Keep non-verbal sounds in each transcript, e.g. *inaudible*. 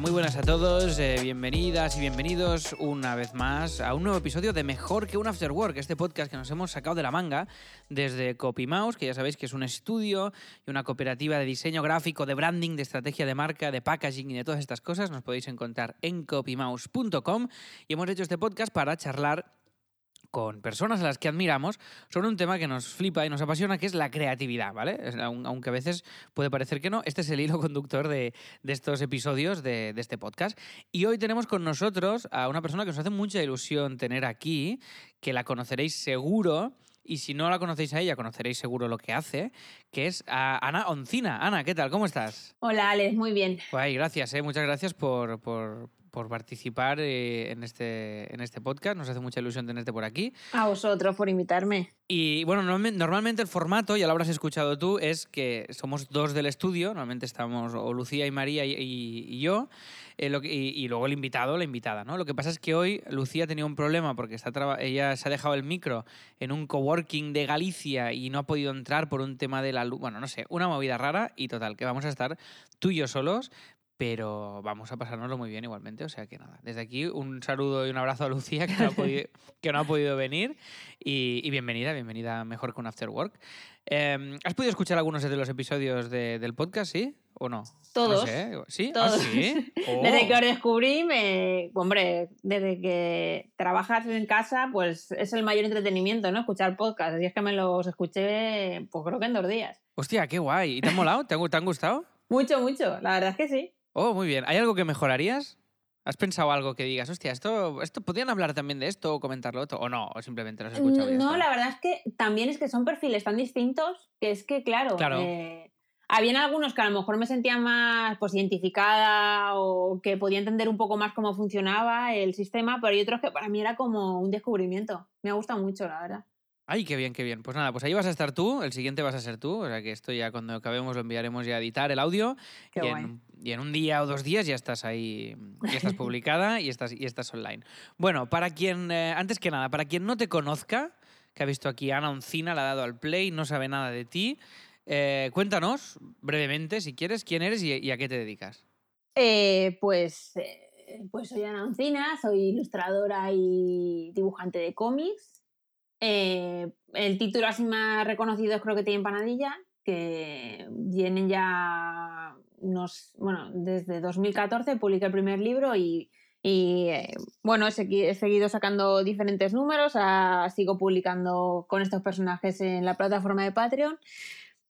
Muy buenas a todos, eh, bienvenidas y bienvenidos una vez más a un nuevo episodio de Mejor que un After Work, este podcast que nos hemos sacado de la manga desde CopyMouse, que ya sabéis que es un estudio y una cooperativa de diseño gráfico, de branding, de estrategia de marca, de packaging y de todas estas cosas. Nos podéis encontrar en copymouse.com y hemos hecho este podcast para charlar con personas a las que admiramos sobre un tema que nos flipa y nos apasiona, que es la creatividad, ¿vale? Aunque a veces puede parecer que no, este es el hilo *laughs* conductor de, estos episodios de, de, este podcast. Y hoy tenemos con nosotros a una persona que nos hace mucha ilusión tener aquí, que la conoceréis seguro. Y si no la conocéis a ella, conoceréis seguro lo que hace, que es a Ana Oncina. Ana, ¿qué tal? ¿Cómo estás? Hola, Alex, muy bien. Guay, gracias, ¿eh? muchas gracias por, por, por participar eh, en, este, en este podcast. Nos hace mucha ilusión tenerte por aquí. A vosotros por invitarme. Y bueno, normalmente el formato, ya lo habrás escuchado tú, es que somos dos del estudio. Normalmente estamos o Lucía y María y, yo. Eh, y, luego el invitado, la invitada, ¿no? Lo que pasa es que hoy Lucía tenía un problema porque está ella se ha dejado el micro en un coworking de Galicia y no ha podido entrar por un tema de la luz. Bueno, no sé, una movida rara y total, que vamos a estar tú y yo solos, pero vamos a pasárnoslo muy bien igualmente. O sea que nada, desde aquí un saludo y un abrazo a Lucía, que no ha podido, *laughs* que no ha podido venir, y, bienvenida, bienvenida Mejor con After Work. Em, ¿Has podido escuchar algunos de los episodios del podcast, sí? ¿O no? Todos. ¿Sí? ¿Ah, *laughs* sí? Desde que os descubrí, me... hombre, desde que trabajas en casa, pues es el mayor entretenimiento, ¿no? Escuchar podcast. Así es que me los escuché, pues creo que en dos días. Hostia, qué guay. ¿Y te han molado? ¿Te han gustado? Mucho, mucho. La verdad es que sí. Oh, muy bien. ¿Hay algo que mejorarías? ¿Has pensado algo que digas, hostia, esto, esto podrían hablar también de esto o comentarlo otro? ¿O no? ¿O simplemente lo has escuchado? no, la verdad es que también es que son perfiles tan distintos que es que, claro, claro. Eh, habían algunos que a lo mejor me sentía más pues, identificada o que podía entender un poco más cómo funcionaba el sistema, pero hay otros que para mí era como un descubrimiento. Me ha gustado mucho, la verdad. Ay, qué bien, qué bien. Pues nada, pues ahí vas a estar tú, el siguiente vas a ser tú, o sea que esto ya cuando acabemos lo enviaremos ya a editar el audio y en, un día o dos días ya estás ahí, ya estás *laughs* publicada y estás, y estás online. Bueno, para quien, eh, antes que nada, para quien no te conozca, que ha visto aquí a Ana Oncina, la ha dado al play, no sabe nada de ti, eh, cuéntanos brevemente, si quieres, quién eres y, a qué te dedicas. Eh, pues, pues soy Ana Oncina, soy ilustradora y dibujante de cómics. El título así más reconocido creo que tiene Panadilla, que vienen ya unos, bueno, desde 2014 publiqué el primer libro y, eh, bueno, he, seguido sacando diferentes números, sigo publicando con estos personajes en la plataforma de Patreon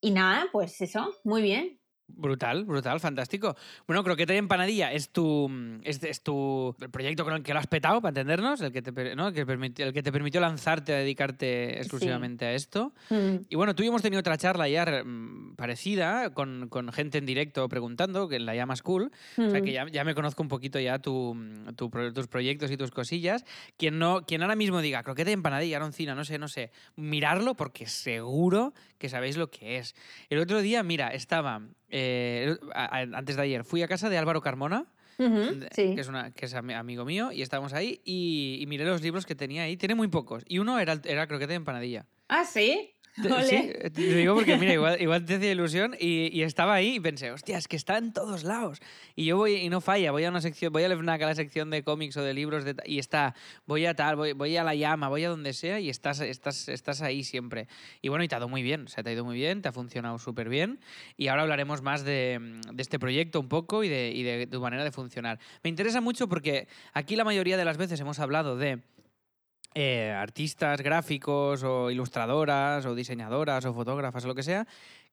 y nada, pues eso, muy bien. Brutal, brutal, fantástico. Bueno, Croqueta y Empanadilla es tu, es, tu el proyecto con el que lo has petado, para entendernos, el que te, ¿no? el que, permitió, el que te permitió lanzarte a dedicarte exclusivamente a esto. Mm. Y bueno, tú y hemos tenido otra charla ya mm, parecida con, con, gente en directo preguntando, que la llamas cool. O sea que mm. ya, ya, me conozco un poquito ya tu, tu, tus proyectos y tus cosillas. Quien, no, quien ahora mismo diga Croqueta y Empanadilla, Aroncina, no sé, no sé, mirarlo porque seguro que sabéis lo que es. El otro día, mira, estaba eh, antes de ayer, fui a casa de Álvaro Carmona, que, es una, que es amigo mío, y estábamos ahí y, miré los libros que tenía ahí. Tiene muy pocos. Y uno era, era croqueta de empanadilla. Ah, sí. Sí, te digo porque, mira, igual, *laughs* igual te hacía ilusión y, estaba ahí y pensé, hostia, es que está en todos lados. Y yo voy, y no falla, voy a una sección, voy a a la sección de cómics o de libros y está, voy a tal, voy, voy, a la llama, voy a donde sea y estás, estás, estás ahí siempre. Y bueno, y te ha ido muy bien, o sea, te ha ido muy bien, te ha funcionado súper bien. Y ahora hablaremos más de, de, este proyecto un poco y de, y de tu manera de funcionar. Me interesa mucho porque aquí la mayoría de las veces hemos hablado de eh, artistas gráficos o ilustradoras o diseñadoras o fotógrafas o lo que sea,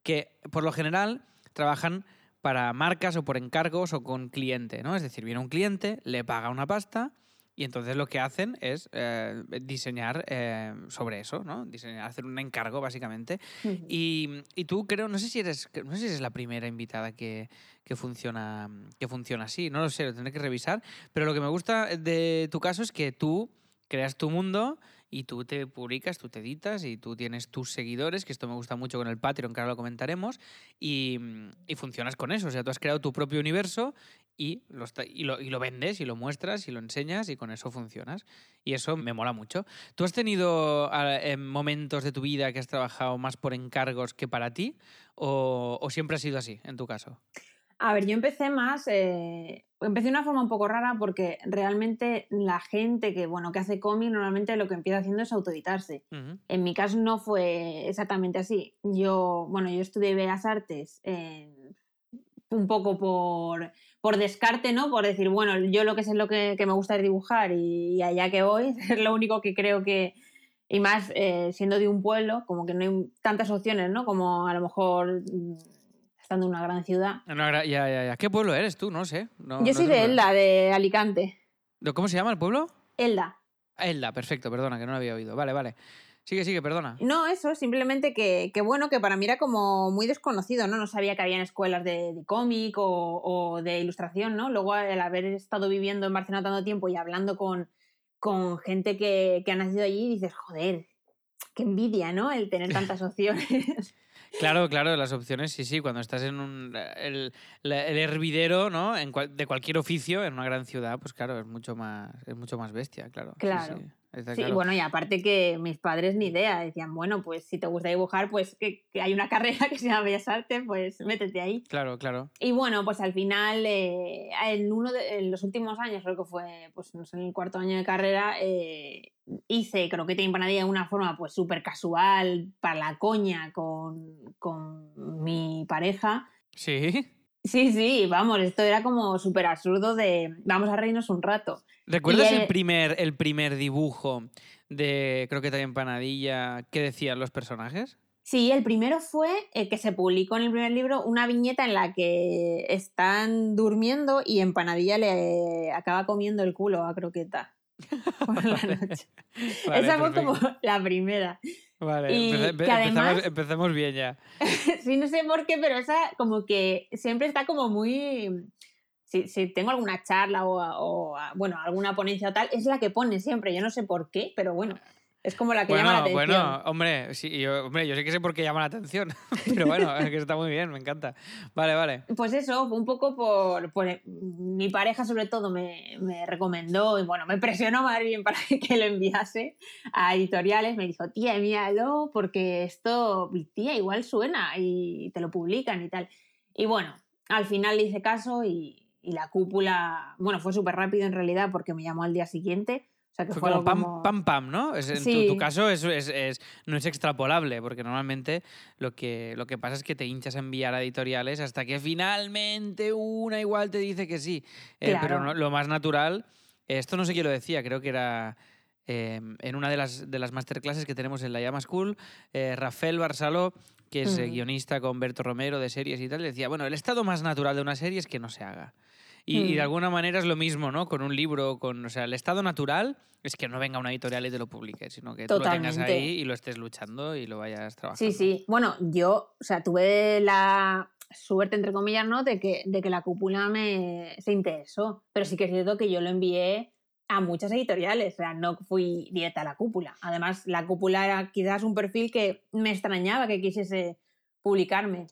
que por lo general trabajan para marcas o por encargos o con cliente, ¿no? Es decir, viene un cliente, le paga una pasta y entonces lo que hacen es eh, diseñar eh, sobre eso, ¿no? Diseñar, hacer un encargo, básicamente. y, tú creo, no sé si eres, no sé si eres la primera invitada que, que, funciona, que funciona así, no lo sé, lo tendré que revisar, pero lo que me gusta de tu caso es que tú creas tu mundo y tú te publicas, tú te editas y tú tienes tus seguidores, que esto me gusta mucho con el Patreon, que ahora lo comentaremos, y, funcionas con eso. O sea, tú has creado tu propio universo y lo, y, lo, y lo, vendes y lo muestras y lo enseñas y con eso funcionas. Y eso me mola mucho. ¿Tú has tenido momentos de tu vida que has trabajado más por encargos que para ti o siempre ha sido así en tu caso? A ver, yo empecé más, eh, empecé de una forma un poco rara porque realmente la gente que, bueno, que hace cómic normalmente lo que empieza haciendo es autoeditarse. Ujú. En mi caso no fue exactamente así. Yo, bueno, yo estudié Bellas Artes en- un poco por, por descarte, ¿no? Por decir, bueno, yo lo que sé es lo que, que me gusta es dibujar y, allá que voy, *laughs* es lo único que creo que, y más eh, siendo de un pueblo, como que no hay tantas opciones, ¿no? Como a lo mejor mm, estando en una gran ciudad. En una gra- ya, ya, ya. ¿Qué pueblo eres tú? No sé. No- yo no soy de Elda, de Alicante. ¿Cómo se llama el pueblo? Elda. Elda, perfecto, perdona, que no lo había oído. Vale, vale. Sigue, sigue, perdona. No, eso, simplemente que, que bueno, que para mí era como muy desconocido, ¿no? No sabía que habían escuelas de, de cómic o, o de ilustración, ¿no? Luego, al haber estado viviendo en Barcelona tanto tiempo y hablando con, con gente que, que ha nacido allí, dices, joder, qué envidia, ¿no? El tener *laughs* tantas opciones. Claro, claro, las opciones, sí, sí. Cuando estás en un, el, el hervidero, ¿no? En cual- de cualquier oficio, en una gran ciudad, pues claro, es mucho más, es mucho más bestia, claro. Sí, Claro. sí, está Sí, claro. bueno, y aparte que mis padres ni idea, decían, bueno, pues si te gusta dibujar, pues que, que hay una *laughs* carrera que se llama Bellas Artes, pues métete ahí. Claro, claro. Y bueno, pues al final, eh, en uno de en los últimos años, creo que fue pues, no sé, en el cuarto año de carrera, eh, hice croqueta y empanadilla de una forma pues súper casual, para la coña, con, con mi pareja. Sí. Sí, sí, vamos, esto era como súper absurdo de vamos a reírnos un rato. ¿Recuerdas el eh, primer, el primer dibujo de Croqueta y Empanadilla que decían los personajes? Sí, el primero fue el que se publicó en el primer libro, una viñeta en la que están durmiendo y Empanadilla le acaba comiendo el culo a Croqueta *laughs* por la noche. Vale, Esa fue como la primera. Vale, y que además- empezamos, empecemos bien ya. *laughs* Sí, no sé por qué, pero esa como que siempre está como muy... Si, si tengo alguna charla o, o, bueno, alguna ponencia o tal, es la que pone siempre. Yo no sé por qué, pero bueno, es como la que llama la Bueno, atención. bueno, hombre, sí, yo, hombre, yo sé que sé por qué llama la atención, *laughs* pero bueno, es que está muy bien, me encanta. Vale, vale. Pues eso, un poco por, por- Mi pareja, sobre todo, me, me recomendó y bueno, me presionó más bien para *laughs* que lo enviase a editoriales. Me dijo, tía, míralo, porque esto, tía, igual suena y te lo publican y tal. Y bueno, al final le hice caso y, y la cúpula. Bueno, fue súper rápido en realidad porque me llamó al día siguiente. O sea que Fue fue, como pam, como- pam, pam, ¿no? Es- en tu- Sí. tu, caso es, es- es- no es extrapolable, porque normalmente lo que, lo que pasa es que te hinchas a enviar a editoriales hasta que finalmente una igual te dice que sí. Eh, Pero no- lo más natural, esto no sé quién lo decía, creo que era eh, en una de las, de las masterclasses que tenemos en la Llama School, eh, Rafael Barsaló, que es Mm. guionista con Berto Romero de series y tal, decía, bueno, el estado más natural de una serie es que no se haga. Y, y de Mm. alguna manera es lo mismo, ¿no? Con un libro, con, o sea, el estado natural es que no venga una editorial y te lo publique, sino que tú lo tengas Totalmente. ahí y lo estés luchando y lo vayas trabajando. Sí, sí. Bueno, yo, o sea, tuve la suerte, entre comillas, ¿no? De que, de que la cúpula me se interesó. Pero sí que es cierto que yo lo envié a muchas editoriales, o sea, no fui directa a la cúpula. Además, la cúpula era quizás un perfil que me extrañaba que quisiese publicarme.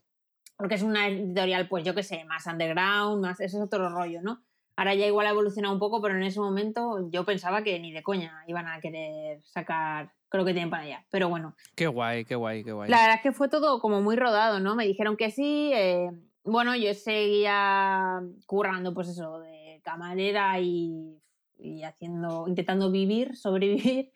Porque es una editorial, pues yo qué sé, más underground, más. Ese es otro rollo, ¿no? Ahora ya igual ha evolucionado un poco, pero en ese momento yo pensaba que ni de coña iban a querer sacar. Creo que tienen para allá. Pero bueno, Qué guay, qué guay, qué guay. la verdad es que fue todo como muy rodado, ¿no? Me dijeron que sí. eh, bueno, yo seguía currando, pues eso, de camarera y, y haciendo, intentando vivir, *laughs* sobrevivir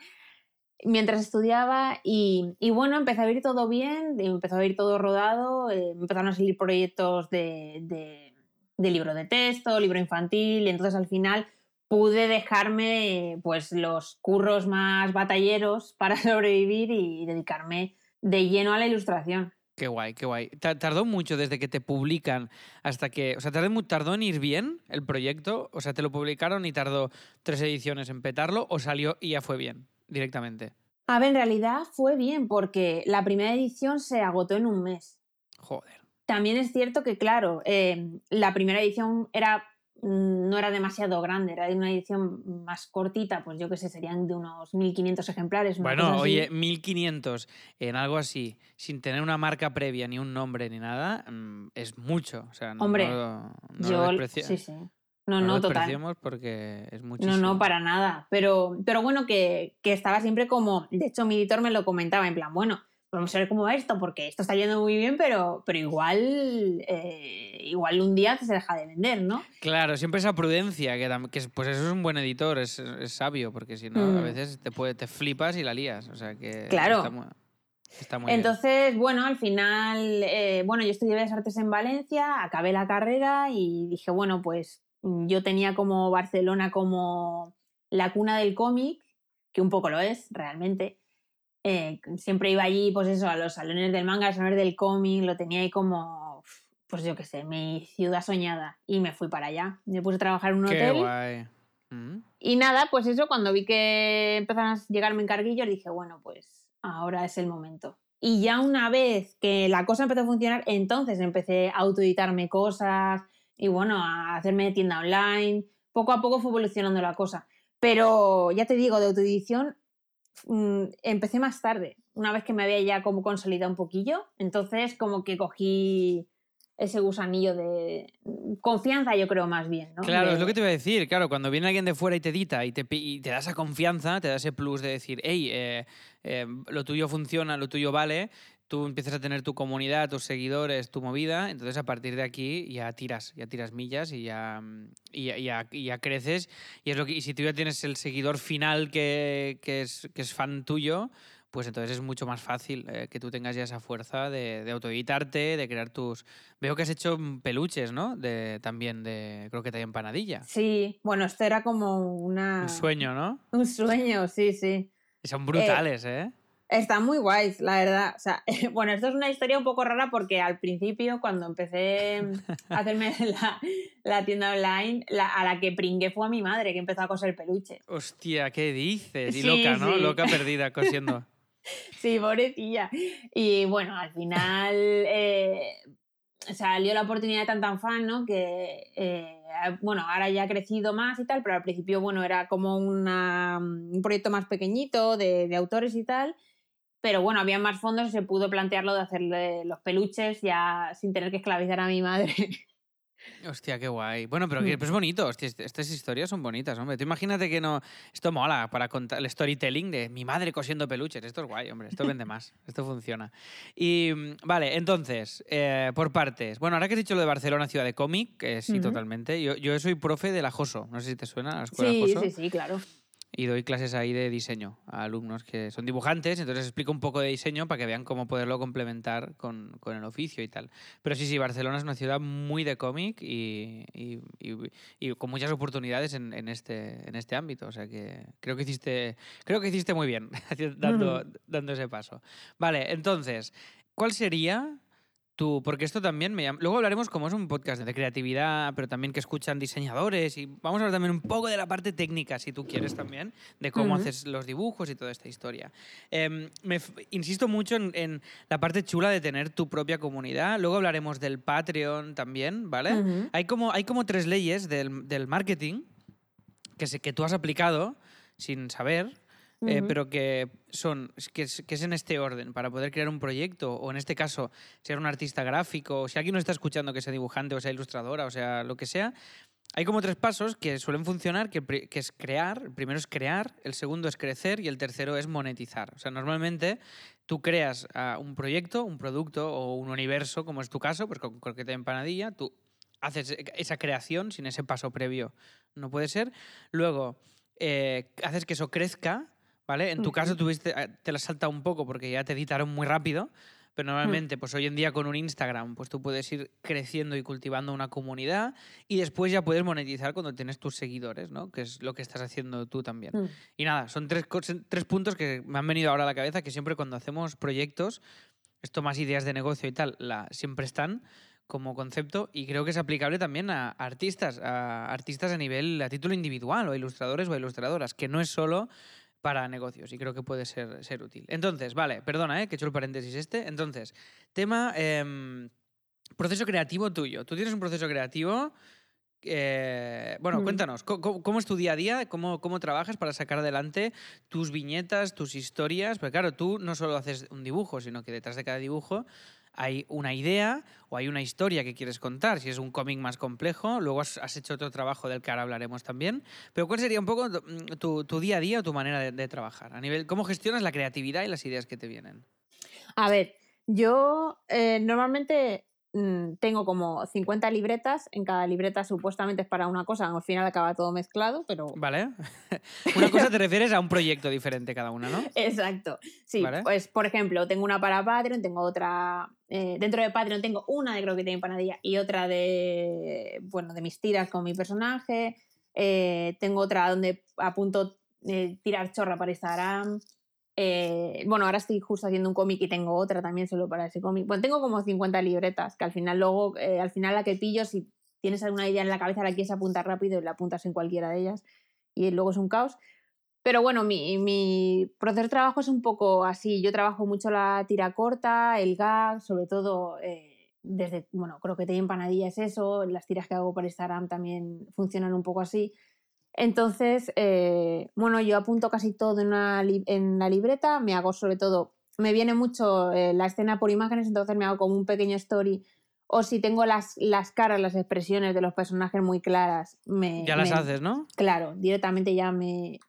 mientras estudiaba. Y, bueno, empecé a ir todo bien, empezó a ir todo rodado. eh, empezaron a salir proyectos de, libro de texto, libro infantil, y entonces al final pude dejarme pues los curros más batalleros *laughs* para sobrevivir y dedicarme de lleno a la ilustración. Qué guay, qué guay. Ta- ¿Tardó mucho desde que te publican hasta que... O sea, ¿tardó, tardó en ir bien el proyecto? O sea, ¿te lo publicaron y tardó tres ediciones en petarlo o salió y ya fue bien directamente? A ver, en realidad fue bien porque la primera edición se agotó en un mes. Joder. También es cierto que, claro, eh, la primera edición era, mm, no era demasiado grande, era de una edición más cortita, pues yo qué sé, serían de unos 1500 ejemplares. Bueno, oye, 1500 en algo así, sin tener una marca previa, ni un nombre, ni nada, mm, es mucho. O sea, no, Hombre, no, no yo, lo sí, sí. No, no total. despreciemos porque es muchísimo. No, no, para nada. Pero, pero bueno, que, que estaba siempre como. De hecho, mi editor me lo comentaba, en plan, bueno, vamos a ver cómo va esto, porque esto está yendo muy bien, pero, pero igual, eh, igual un día se deja de vender, ¿no? Claro, siempre esa prudencia, que, que es- pues eso es un buen editor, es, es sabio, porque si no, a Mm. veces te, puede, te flipas y la lías. O sea que. Claro. Está muy, está muy bien. Entonces, bueno, al final, eh, bueno, yo estudié Bellas Artes en Valencia, acabé la carrera y dije, bueno, pues yo tenía como Barcelona como la cuna del cómic, que un poco lo es, realmente. Eh, siempre iba allí, pues eso, a los salones del manga, a los salones del cómic, lo tenía ahí como, pues yo qué sé, mi ciudad soñada. Y me fui para allá. Me puse a trabajar en un Qué hotel. guay. Mm. Y nada, pues eso, cuando vi que empezaron a llegarme encarguillos, dije, bueno, pues ahora es el momento. Y ya una vez que la cosa empezó a funcionar, entonces empecé a autoeditarme cosas y bueno, a hacerme tienda online. Poco a poco fue evolucionando la cosa. Pero ya te digo, de autoedición mm, empecé más tarde, una vez que me había ya como consolidado un poquillo. Entonces como que cogí ese gusanillo de confianza, yo creo más bien. ¿no? Claro, De- es lo que te iba a decir. Claro, cuando viene alguien de fuera y te edita y te, y te da esa confianza, te da ese plus de decir, hey, eh, eh, lo tuyo funciona, lo tuyo vale, tú empiezas a tener tu comunidad, tus seguidores, tu movida, entonces a partir de aquí ya tiras, ya tiras millas y ya, mm, y ya, y ya- y ya creces. Y, es lo que, y si tú ya tienes el seguidor final que, que es, que es fan tuyo, pues entonces es mucho más fácil eh, que tú tengas ya esa fuerza de, de autoeditarte, de crear tus... Veo que has hecho peluches, ¿no? De, también de, creo que te empanadilla. Sí, bueno, esto era como una... Un sueño, ¿no? Un sueño, sí, sí. Y son brutales, ¿eh? Están muy guays, la verdad. O sea, *laughs* bueno, esto es una historia un poco rara porque al principio, cuando empecé *laughs* a hacerme la, la tienda online, la- a la que pringué fue a mi madre, que empezó a coser peluche. Hostia, ¿qué dices? Y Sí, loca, ¿no? sí. Loca perdida cosiendo. *laughs* Sí, pobrecilla. Y bueno, al final eh, salió la oportunidad de tan tan fan, ¿no? Que, eh, bueno, ahora ya ha crecido más y tal, pero al principio, bueno, era como una- un proyecto más pequeñito de, de autores y tal. Pero bueno, había más fondos y se pudo plantearlo de hacerle los peluches ya sin tener que esclavizar a mi madre. *laughs* Hostia, qué guay. Bueno, pero, Mm. es bonito. hostia, est- estas historias son bonitas, hombre. Tú imagínate que no... Esto mola para contar el storytelling de mi madre cosiendo peluches. Esto es guay, hombre. Esto vende *laughs* más. Esto funciona. Y, mm, vale, entonces, eh, por partes. Bueno, ahora que has dicho lo de Barcelona, ciudad de cómic, que sí, Ujú. totalmente. Yo, yo soy profe de la JOSO. No sé si te suena la escuela Sí, JOSO. sí, sí, claro. Y doy clases ahí de diseño a alumnos que son dibujantes, entonces explico un poco de diseño para que vean cómo poderlo complementar con, con el oficio y tal. Pero sí, sí, Barcelona es una ciudad muy de cómic y, y- y- y con muchas oportunidades en, en este, en este ámbito. O sea que creo que hiciste, creo que hiciste muy bien *laughs* dando, dando ese paso. Vale, entonces, ¿cuál sería tú? Porque esto también me llama... Luego hablaremos como es un podcast de creatividad, pero también que escuchan diseñadores y vamos a hablar también un poco de la parte técnica, si tú quieres también, de cómo haces los dibujos y toda esta historia. Em, me insisto mucho en, en la parte chula de tener tu propia comunidad. Luego hablaremos del Patreon también, ¿vale? Hay, como, hay como tres leyes del, del marketing que, se- que tú has aplicado sin saber, eh, Ujú. pero que son que es, que es en este orden para poder crear un proyecto o en este caso ser un artista gráfico o si alguien nos está escuchando que sea dibujante o sea ilustradora o sea lo que sea hay como tres pasos que suelen funcionar que, que es crear el primero es crear el segundo es crecer y el tercero es monetizar. O sea normalmente tú creas ah, un proyecto un producto o un universo como es tu caso pues con croqueta de empanadilla tú haces e, esa creación sin ese paso previo. No puede ser. Luego eh, haces que eso crezca ¿vale? En tu caso tuviste, eh, te la salta un poco porque ya te editaron muy rápido, pero normalmente, pues hoy en día con un Instagram, pues tú puedes ir creciendo y cultivando una comunidad y después ya puedes monetizar cuando tienes tus seguidores, ¿no? Que es lo que estás haciendo tú también. Mm. Y nada, son tres, tres puntos que me han venido ahora a la cabeza, que siempre cuando hacemos proyectos, esto más ideas de negocio y tal, la, siempre están como concepto y creo que es aplicable también a artistas, a artistas a nivel, a título individual, o a ilustradores o a ilustradoras, que no es solo para negocios y creo que puede ser, ser útil. Entonces, vale, perdona, ¿eh? que he hecho el paréntesis este. Entonces, tema em, proceso creativo tuyo. Tú tienes un proceso creativo. eh, bueno, Mm. cuéntanos, ¿cómo, cómo- es tu día a día? ¿Cómo, ¿Cómo trabajas para sacar adelante tus viñetas, tus historias? Porque claro, tú no solo haces un dibujo, sino que detrás de cada dibujo hay una idea o hay una historia que quieres contar. Si es un cómic más complejo, luego has, hecho otro trabajo del que ahora hablaremos también. Pero ¿cuál sería un poco mm, tu, tu día a día o tu manera de, trabajar? A nivel, ¿Cómo gestionas la creatividad y las ideas que te vienen? A ver, yo eh, normalmente mm, tengo como 50 libretas. En cada libreta supuestamente es para una cosa. Al final acaba todo mezclado, pero. Vale. *laughs* una cosa te refieres a un proyecto diferente cada una, ¿no? Exacto. Sí, Vale. pues por ejemplo, tengo una para Patreon, tengo otra. eh, dentro de Patreon tengo una de Croqueta y Empanadilla y otra de. Bueno, de mis tiras con mi personaje. Eh, tengo otra donde apunto eh, tirar chorra para Instagram. Eh, bueno, ahora estoy justo haciendo un cómic y tengo otra también solo para ese cómic. Bueno, tengo como 50 libretas, que al final luego, eh, al final la que pillo, si tienes alguna idea en la cabeza, la quieres apuntar rápido y la apuntas en cualquiera de ellas. Y luego es un caos. Pero bueno, mi, proceso de trabajo es un poco así. Yo trabajo mucho la tira corta, el gag, sobre todo eh, desde, bueno, creo que te empanadilla es eso. Las tiras que hago por Instagram también funcionan un poco así. Entonces, eh, bueno, yo apunto casi todo en, una en la libreta, me hago sobre todo, me viene mucho eh, la escena por imágenes, entonces me hago como un pequeño story. O si tengo las, las caras, las expresiones de los personajes muy claras, me, Ya las me- haces, ¿no? claro, directamente ya me,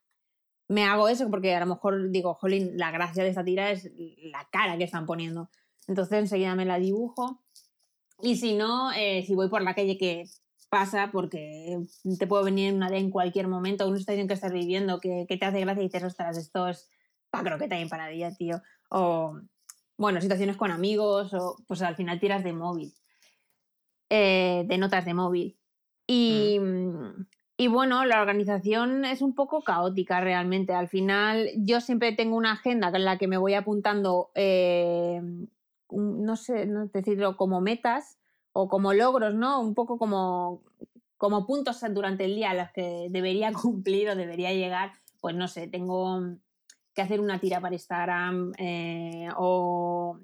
me hago eso porque a lo mejor digo, jolín, la gracia de esta tira es la cara que están poniendo. Entonces enseguida me la dibujo. Y si no, eh, si voy por la calle que pasa, porque te puede venir una idea en cualquier momento, una situación que estás viviendo que, que te hace gracia y dices, ostras, esto es pa' croqueta y empanadilla, tío. O, bueno, situaciones con amigos, o pues al final tiras de móvil, eh, de notas de móvil. Y, y bueno, la organización es un poco caótica realmente. Al final, yo siempre tengo una agenda en la que me voy apuntando, eh, no sé, no decirlo, como metas o como logros, ¿no? Un poco como, como puntos durante el día a los que debería *laughs* cumplir o debería llegar. Pues no sé, tengo que hacer una tira para Instagram eh, o,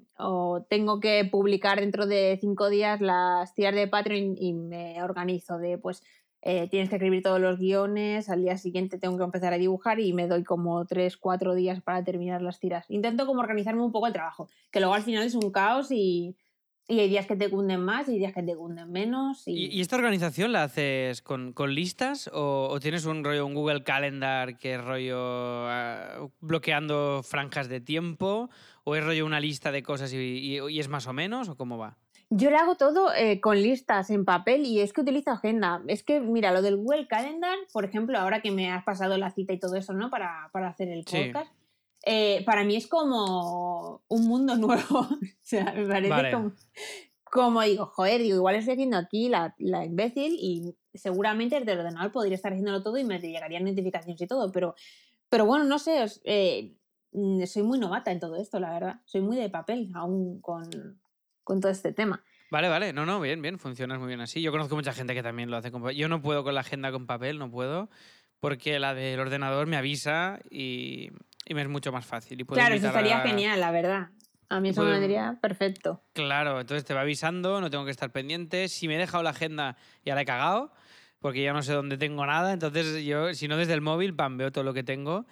tengo que publicar dentro de cinco días las tiras de Patreon y me organizo de pues eh, tienes que escribir todos los guiones, al día siguiente tengo que empezar a dibujar y me doy como tres, cuatro días para terminar las tiras. Intento como organizarme un poco el trabajo, que luego al final es un caos y, y hay días que te cunden más y días que te cunden menos. Y, ¿Y, esta organización la haces con, con listas o, o tienes un rollo, un Google Calendar que es rollo ah, bloqueando franjas de tiempo? ¿O es rollo una lista de cosas y, y- y es más o menos? ¿O cómo va? Yo lo hago todo eh, con listas en papel y es que utilizo agenda. Es que, mira, lo del Google Calendar, por ejemplo, ahora que me has pasado la cita y todo eso, ¿no? Para, para hacer el Sí. Eh, para mí es como un mundo *laughs* nuevo. o sea, me parece Vale. como, como digo, joder, digo, igual estoy haciendo aquí la, la imbécil y seguramente desde el ordenador podría estar haciéndolo todo y me llegarían notificaciones y todo, pero, pero bueno, no sé, os- eh, mm, soy muy novata en todo esto, la verdad. Soy muy de papel aún con, con todo este tema. Vale, vale. No, no, bien, bien. Funcionas muy bien así. Yo conozco mucha gente que también lo hace con papel. Yo no puedo con la agenda con papel, no puedo. Porque la del ordenador me avisa y, y me es mucho más fácil. Y Claro, eso estaría a- genial, la verdad. A mí eso me vendría perfecto. Claro, entonces te va avisando, no tengo que estar pendiente. Si me he dejado la agenda, ya la he cagado, porque ya no sé dónde tengo nada. Entonces yo, si no desde el móvil, pam, veo todo lo que tengo.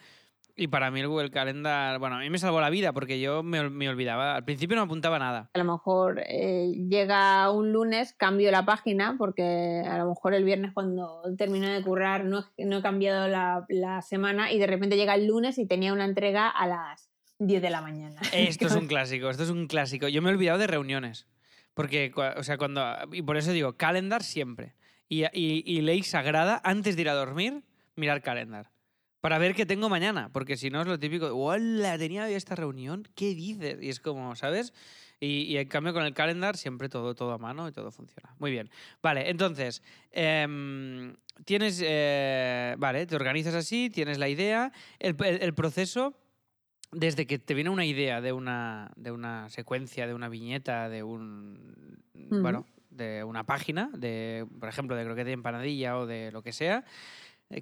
Y para mí el Google Calendar, bueno, a mí me salvó la vida porque yo me, ol- me olvidaba. Al principio no apuntaba nada. A lo mejor eh, llega un lunes, cambio la página, porque a lo mejor el viernes cuando termino de currar no, he- no he cambiado la, la semana y de repente llega el lunes y tenía una entrega a las 10 de la mañana. *laughs* Esto es un clásico, esto es un clásico. Yo me he olvidado de reuniones. Porque, o sea, cuando. Y por eso digo, calendar siempre. Y, y, y ley sagrada, antes de ir a dormir, mirar calendar. Para ver qué tengo mañana. Porque si no es lo típico, ¡Hola! Tenía hoy esta reunión, ¿qué dices? Y es como, ¿sabes? Y, y en cambio con el calendar siempre todo, todo a mano y todo funciona. Muy bien. Vale, entonces, em, tienes. eh, vale, te organizas así, tienes la idea. El, el- el proceso desde que te viene una idea de una, de una secuencia, de una viñeta, de un. Ujú. Bueno, de una página, de, por ejemplo, de croqueta y empanadilla o de lo que sea,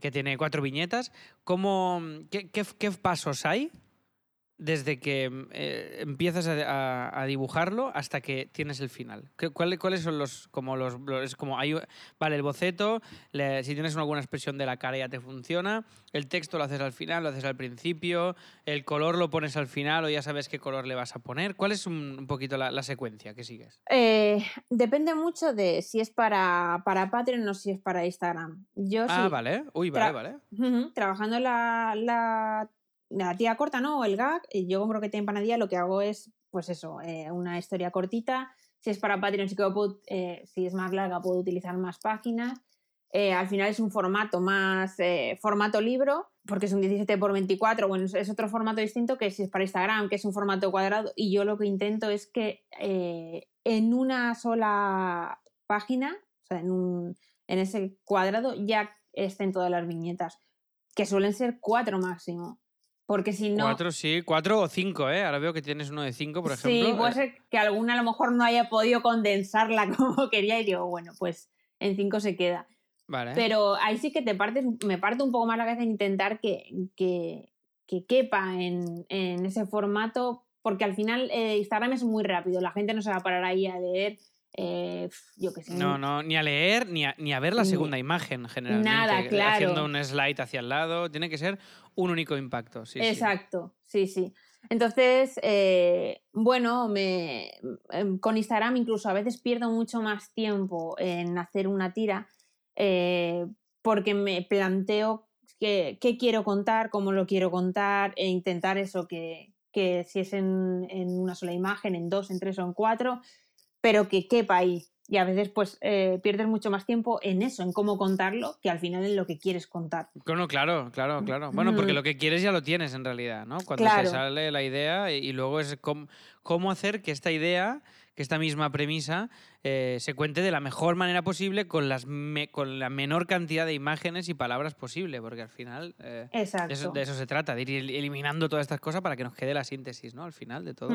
que tiene cuatro viñetas, ¿cómo, qué, qué- qué pasos hay desde que eh, empiezas a, a- a dibujarlo hasta que tienes el final? ¿Qué- cuál- ¿Cuáles son los, como los, como hay, vale, el boceto, le- si tienes alguna expresión de la cara ya te funciona, el texto lo haces al final, lo haces al principio, el color lo pones al final o ya sabes qué color le vas a poner. ¿Cuál es un, un poquito la, la secuencia que sigues? Eh, depende mucho de si es para, para Patreon o si es para Instagram. Yo Ah, sí, vale. Uy, vale, vale. Trabajando la, la, la tira corta, ¿no? El gag, yo con croqueta y empanadilla lo que hago es pues eso, eh, una historia cortita. Si es para Patreon, sí que eh, si es más larga, puedo utilizar más páginas. Eh, al final es un formato más formato libro, porque es un 17 por 24. Bueno, es otro formato distinto que si es para Instagram, que es un formato cuadrado. Y yo lo que intento es que en una sola página, o sea, en, un, en ese cuadrado, ya estén todas las viñetas, que suelen ser cuatro máximo. Porque si no. Cuatro, sí, cuatro o cinco, ¿eh? Ahora veo que tienes uno de cinco, por ejemplo. Sí, puede ser que alguna a lo mejor no haya podido condensarla *laughs* como quería y digo, bueno, pues en cinco se queda. Vale. Pero ahí sí que te partes, me parte un poco más la cabeza en intentar que, que, quepa en, en, ese formato, porque al final eh, Instagram es muy rápido, la gente no se va a parar ahí a leer eh, yo que sé. No, no, ni a leer ni a, ni a ver la segunda imagen, generalmente. Nada, claro. Haciendo un slide hacia el lado. Tiene que ser un único impacto. Sí, Exacto, sí, sí. Entonces, eh, bueno, me, em, con Instagram incluso a veces pierdo mucho más tiempo en hacer una tira eh, porque me planteo qué, quiero contar, cómo lo quiero contar e intentar eso, que, que si es en, en, una sola imagen, en dos, en tres o en cuatro, pero que quepa ahí. Y a veces pues eh, pierdes mucho más tiempo en eso, en cómo contarlo, que al final en lo que quieres contar. Bueno, claro, claro, claro. Bueno, porque lo que quieres ya lo tienes en realidad, ¿no? Cuando te sale la idea y, luego es cómo, hacer que esta idea, que esta misma premisa, eh, se cuente de la mejor manera posible con, las con la menor cantidad de imágenes y palabras posible, porque al final eh, de, eso, se trata, de ir eliminando todas estas cosas para que nos quede la síntesis, ¿no? Al final de todo.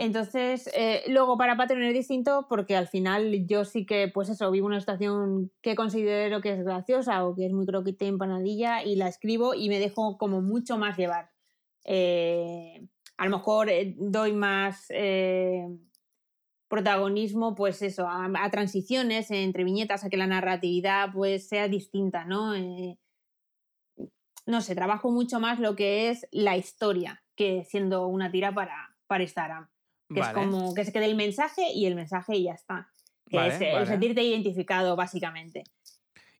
Entonces, eh, luego para Patreon es distinto porque al final yo sí que, pues eso, vivo una situación que considero que es graciosa o que es muy croquete empanadilla y la escribo y me dejo como mucho más llevar. Eh, a lo mejor eh, doy más protagonismo, pues eso, a, transiciones entre viñetas, a que la narratividad pues sea distinta, ¿no? no sé, trabajo mucho más lo que es la historia que siendo una tira para, para Instagram. Que es como que se quede el mensaje y el mensaje y ya está. Que es el sentirte identificado, básicamente.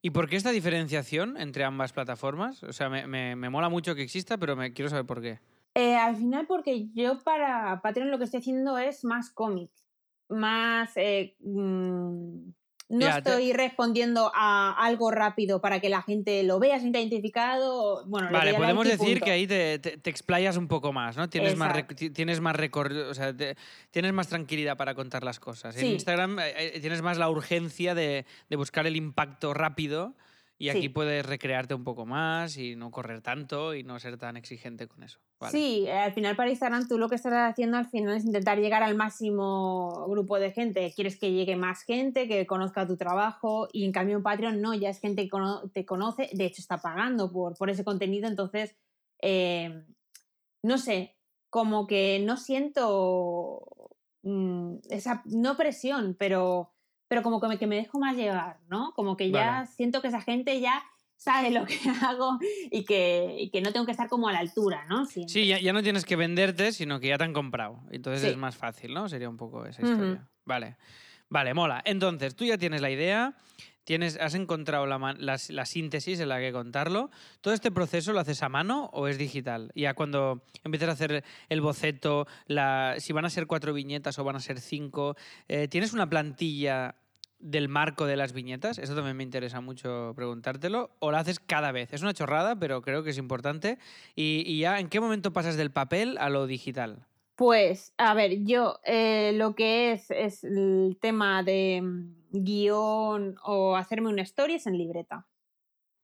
¿Y por qué esta diferenciación entre ambas plataformas? O sea, me, me, mola mucho que exista, pero me quiero saber por qué. Eh, al final, porque yo para Patreon lo que estoy haciendo es más cómic, más eh, mm, no estoy respondiendo a algo rápido para que la gente lo vea, se identificado. Bueno, vale, podemos decir que ahí te, te, explayas un poco más, ¿no? Tienes más, tienes más recorrido, o sea, tienes más tranquilidad para contar las cosas. En Instagram eh, eh, tienes más la urgencia de, de buscar el impacto rápido y aquí puedes recrearte un poco más y no correr tanto y no ser tan exigente con eso. Sí, al final para Instagram tú lo que estás haciendo al final es intentar llegar al máximo grupo de gente. Quieres que llegue más gente, que conozca tu trabajo y en cambio en Patreon no, ya es gente que te conoce, de hecho está pagando por, por ese contenido, entonces, eh, no sé, como que no siento mm, esa, no presión, pero pero como que me, que me dejo más llevar, ¿no? Como que ya siento que esa gente ya sabe lo que *laughs* hago y que, que, no tengo que estar como a la altura, ¿no? Sí, ya, ya, no tienes que venderte, sino que ya te han comprado. Entonces es más fácil, ¿no? Sería un poco esa historia. Vale. Vale, mola. Entonces, tú ya tienes la idea, tienes, has encontrado la, la, síntesis en la que contarlo. ¿Todo este proceso lo haces a mano o es digital? Ya cuando empiezas a hacer el boceto, la, si van a ser cuatro viñetas o van a ser cinco, eh, ¿tienes una plantilla del marco de las viñetas? Eso también me interesa mucho preguntártelo. ¿O lo haces cada vez? Es una chorrada, pero creo que es importante. ¿Y, y ya en qué momento pasas del papel a lo digital? Pues, a ver, yo eh, lo que es es el tema de mm, guion o hacerme una story es en libreta.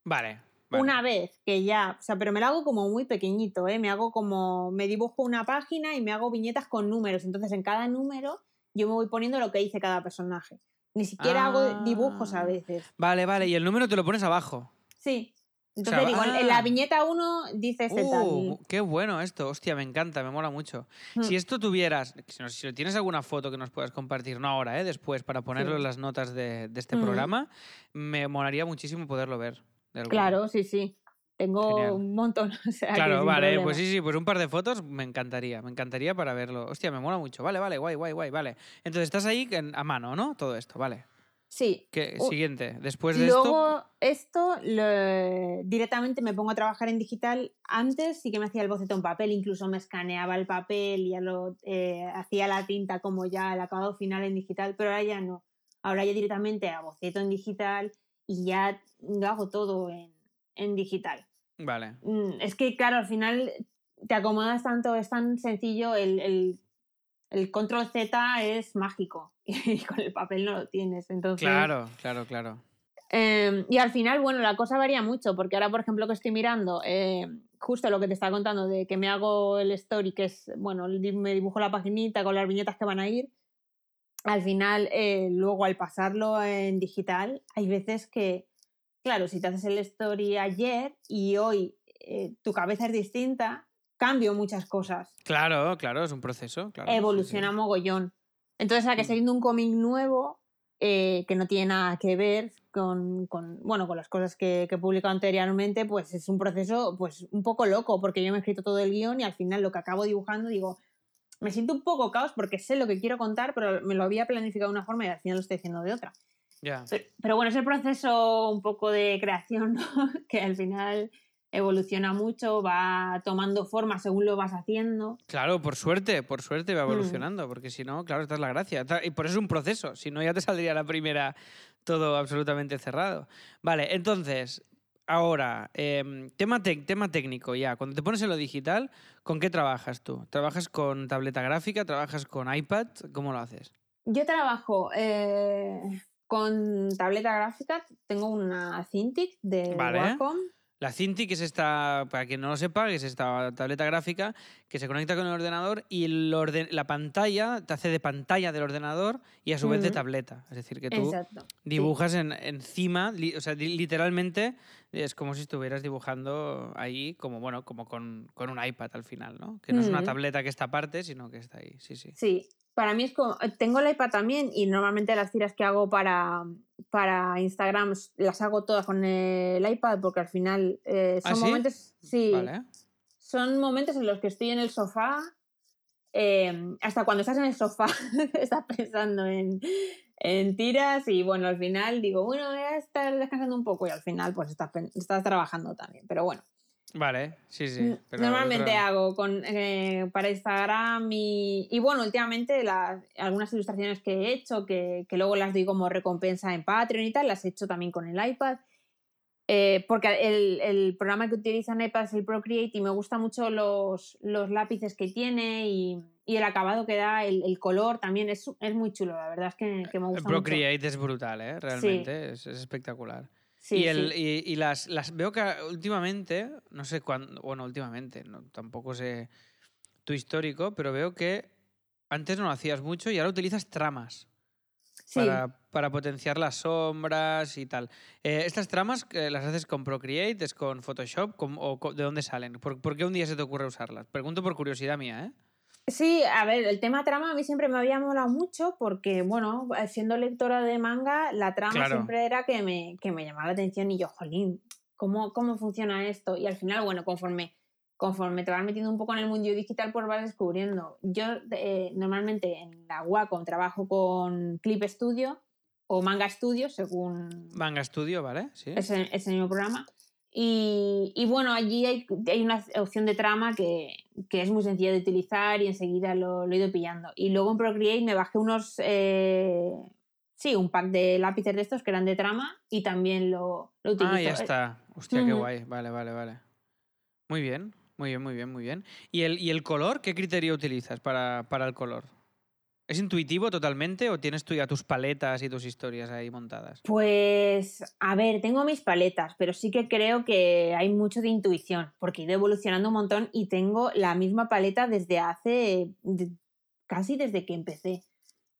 Vale, Una vez que ya, o sea, pero me lo hago como muy pequeñito, ¿eh? Me hago como, me dibujo una página y me hago viñetas con números. Entonces, en cada número yo me voy poniendo lo que dice cada personaje. Ni siquiera hago dibujos a ah. veces. Vale, vale, y el número te lo pones abajo. Sí. Entonces digo, en la ah. viñeta 1 dice este uh, Qué bueno esto, hostia, me encanta, me mola mucho. Hmm. Si esto tuvieras, si tienes alguna foto que nos puedas compartir, no ahora, ¿eh? después, para ponerlo en las notas de, este hmm. programa, me molaría muchísimo poderlo ver. Claro, sí, sí. Tengo un montón. *laughs* claro, vale, pues sí, sí, pues un par de fotos me encantaría, me encantaría para verlo. Hostia, me mola mucho. Vale, vale, guay, guay, guay, vale. Entonces estás ahí a mano, ¿no? Todo esto, vale. Sí. ¿Qué? Siguiente. Después de esto. Luego, esto lo- directamente me pongo a trabajar en digital. Antes sí que me hacía el boceto en papel, incluso me escaneaba el papel, ya lo eh, hacía la tinta como ya el acabado final en digital, pero ahora ya no. Ahora ya directamente a boceto en digital y ya lo hago todo en, en digital. Vale. Mm, Es que, claro, al final te acomodas tanto, es tan sencillo, el, el, el control Z es mágico *laughs* y con el papel no lo tienes. Entonces, Claro, claro, claro. eh, y al final, bueno, la cosa varía mucho, porque ahora, por ejemplo, que estoy mirando, eh, justo lo que te estaba contando de que me hago el story, que es, bueno, me dibujo la paginita con las viñetas que van a ir. Al final, eh, luego al pasarlo en digital, hay veces que, claro, si te haces el story ayer y hoy eh, tu cabeza es distinta, cambio muchas cosas Claro, claro, es un proceso. Claro, sí, sí. evoluciona mogollón. Entonces, a que Mm. saliendo un cómic nuevo eh, que no tiene nada que ver con, con, bueno, con las cosas que, que he publicado anteriormente, pues es un proceso pues un poco loco, porque yo me he escrito todo el guion y al final lo que acabo dibujando digo, me siento un poco caos porque sé lo que quiero contar, pero me lo había planificado de una forma y al final lo estoy haciendo de otra. Ya. Pero, pero bueno, es el proceso un poco de creación, ¿no? *laughs* que al final evoluciona mucho, va tomando forma según lo vas haciendo. Claro, por suerte, por suerte va Mm. evolucionando, porque si no, claro, esta es la gracia. Y por eso es un proceso, si no ya te saldría la primera todo absolutamente cerrado. Vale, entonces, ahora, em, tema, tema técnico ya. Cuando te pones en lo digital, ¿con qué trabajas tú? ¿Trabajas con tableta gráfica? ¿Trabajas con iPad? ¿Cómo lo haces? Yo trabajo eh, con tableta gráfica, tengo una Cintiq de Vale. Wacom. La Cintiq es esta, para quien no lo sepa, es esta tableta gráfica que se conecta con el ordenador y el orden- la pantalla te hace de pantalla del ordenador y a su vez de tableta. Es decir, que tú Exacto. sí. dibujas en, encima, li- o sea, li- literalmente es como si estuvieras dibujando ahí, como bueno, como con, con un iPad al final, ¿no? Que no es una tableta que está aparte, sino que está ahí. Sí, sí. Sí, para mí es como. Tengo el iPad también y normalmente las tiras que hago para, para Instagram las hago todas con el iPad porque al final eh, son ¿Ah, sí? momentos. Sí, Vale. son momentos en los que estoy en el sofá. eh, hasta cuando estás en el sofá, *laughs* estás pensando en, en tiras y bueno, al final digo, bueno, voy a estar descansando un poco y al final pues estás, estás trabajando también. Pero bueno, Vale, sí, sí. Pero Normalmente otra- hago con, eh, para Instagram y, y bueno, últimamente las, algunas ilustraciones que he hecho, que, que luego las doy como recompensa en Patreon y tal, las he hecho también con el iPad. Eh, porque el, el programa que utiliza en iPad es el Procreate y me gustan mucho los, los lápices que tiene y, y el acabado que da, el, el color también es, es muy chulo, la verdad es que, que me El gusta mucho. Procreate es brutal, ¿eh? Realmente, es, es espectacular. Sí, y el, sí. y, y las, las veo que últimamente, no sé cuándo, bueno, últimamente, no, tampoco sé tu histórico, pero veo que antes no lo hacías mucho y ahora utilizas tramas Sí. para, para potenciar las sombras y tal. Eh, ¿Estas tramas eh, las haces con Procreate, es con Photoshop con- o de dónde salen? ¿Por, por qué un día se te ocurre usarlas? Pregunto por curiosidad mía, ¿eh? Sí, a ver, el tema trama a mí siempre me había molado mucho porque, bueno, siendo lectora de manga, la trama Claro. siempre era que me, que me llamaba la atención y yo, jolín, ¿cómo, ¿cómo funciona esto? Y al final, bueno, conforme, conforme te vas metiendo un poco en el mundo digital, pues vas descubriendo. Yo eh, normalmente en la Wacom trabajo con Clip Studio o Manga Studio, según Manga Studio, ¿vale? Sí. ese, ese mismo programa. Y, y bueno, allí hay, hay una opción de trama que, que es muy sencilla de utilizar y enseguida lo, lo he ido pillando. Y luego en Procreate me bajé unos, eh, sí, un pack de lápices de estos que eran de trama y también lo, lo utilizo. Ah, ya está. Hostia, qué guay. Vale, vale, vale. Muy bien, muy bien, muy bien, muy bien. ¿Y el, y el color? ¿Qué criterio utilizas para, para el color? ¿Es intuitivo totalmente o tienes tú ya tus paletas y tus historias ahí montadas? Pues, a ver, tengo mis paletas, pero sí que creo que hay mucho de intuición, porque he ido evolucionando un montón y tengo la misma paleta desde hace, casi desde que empecé.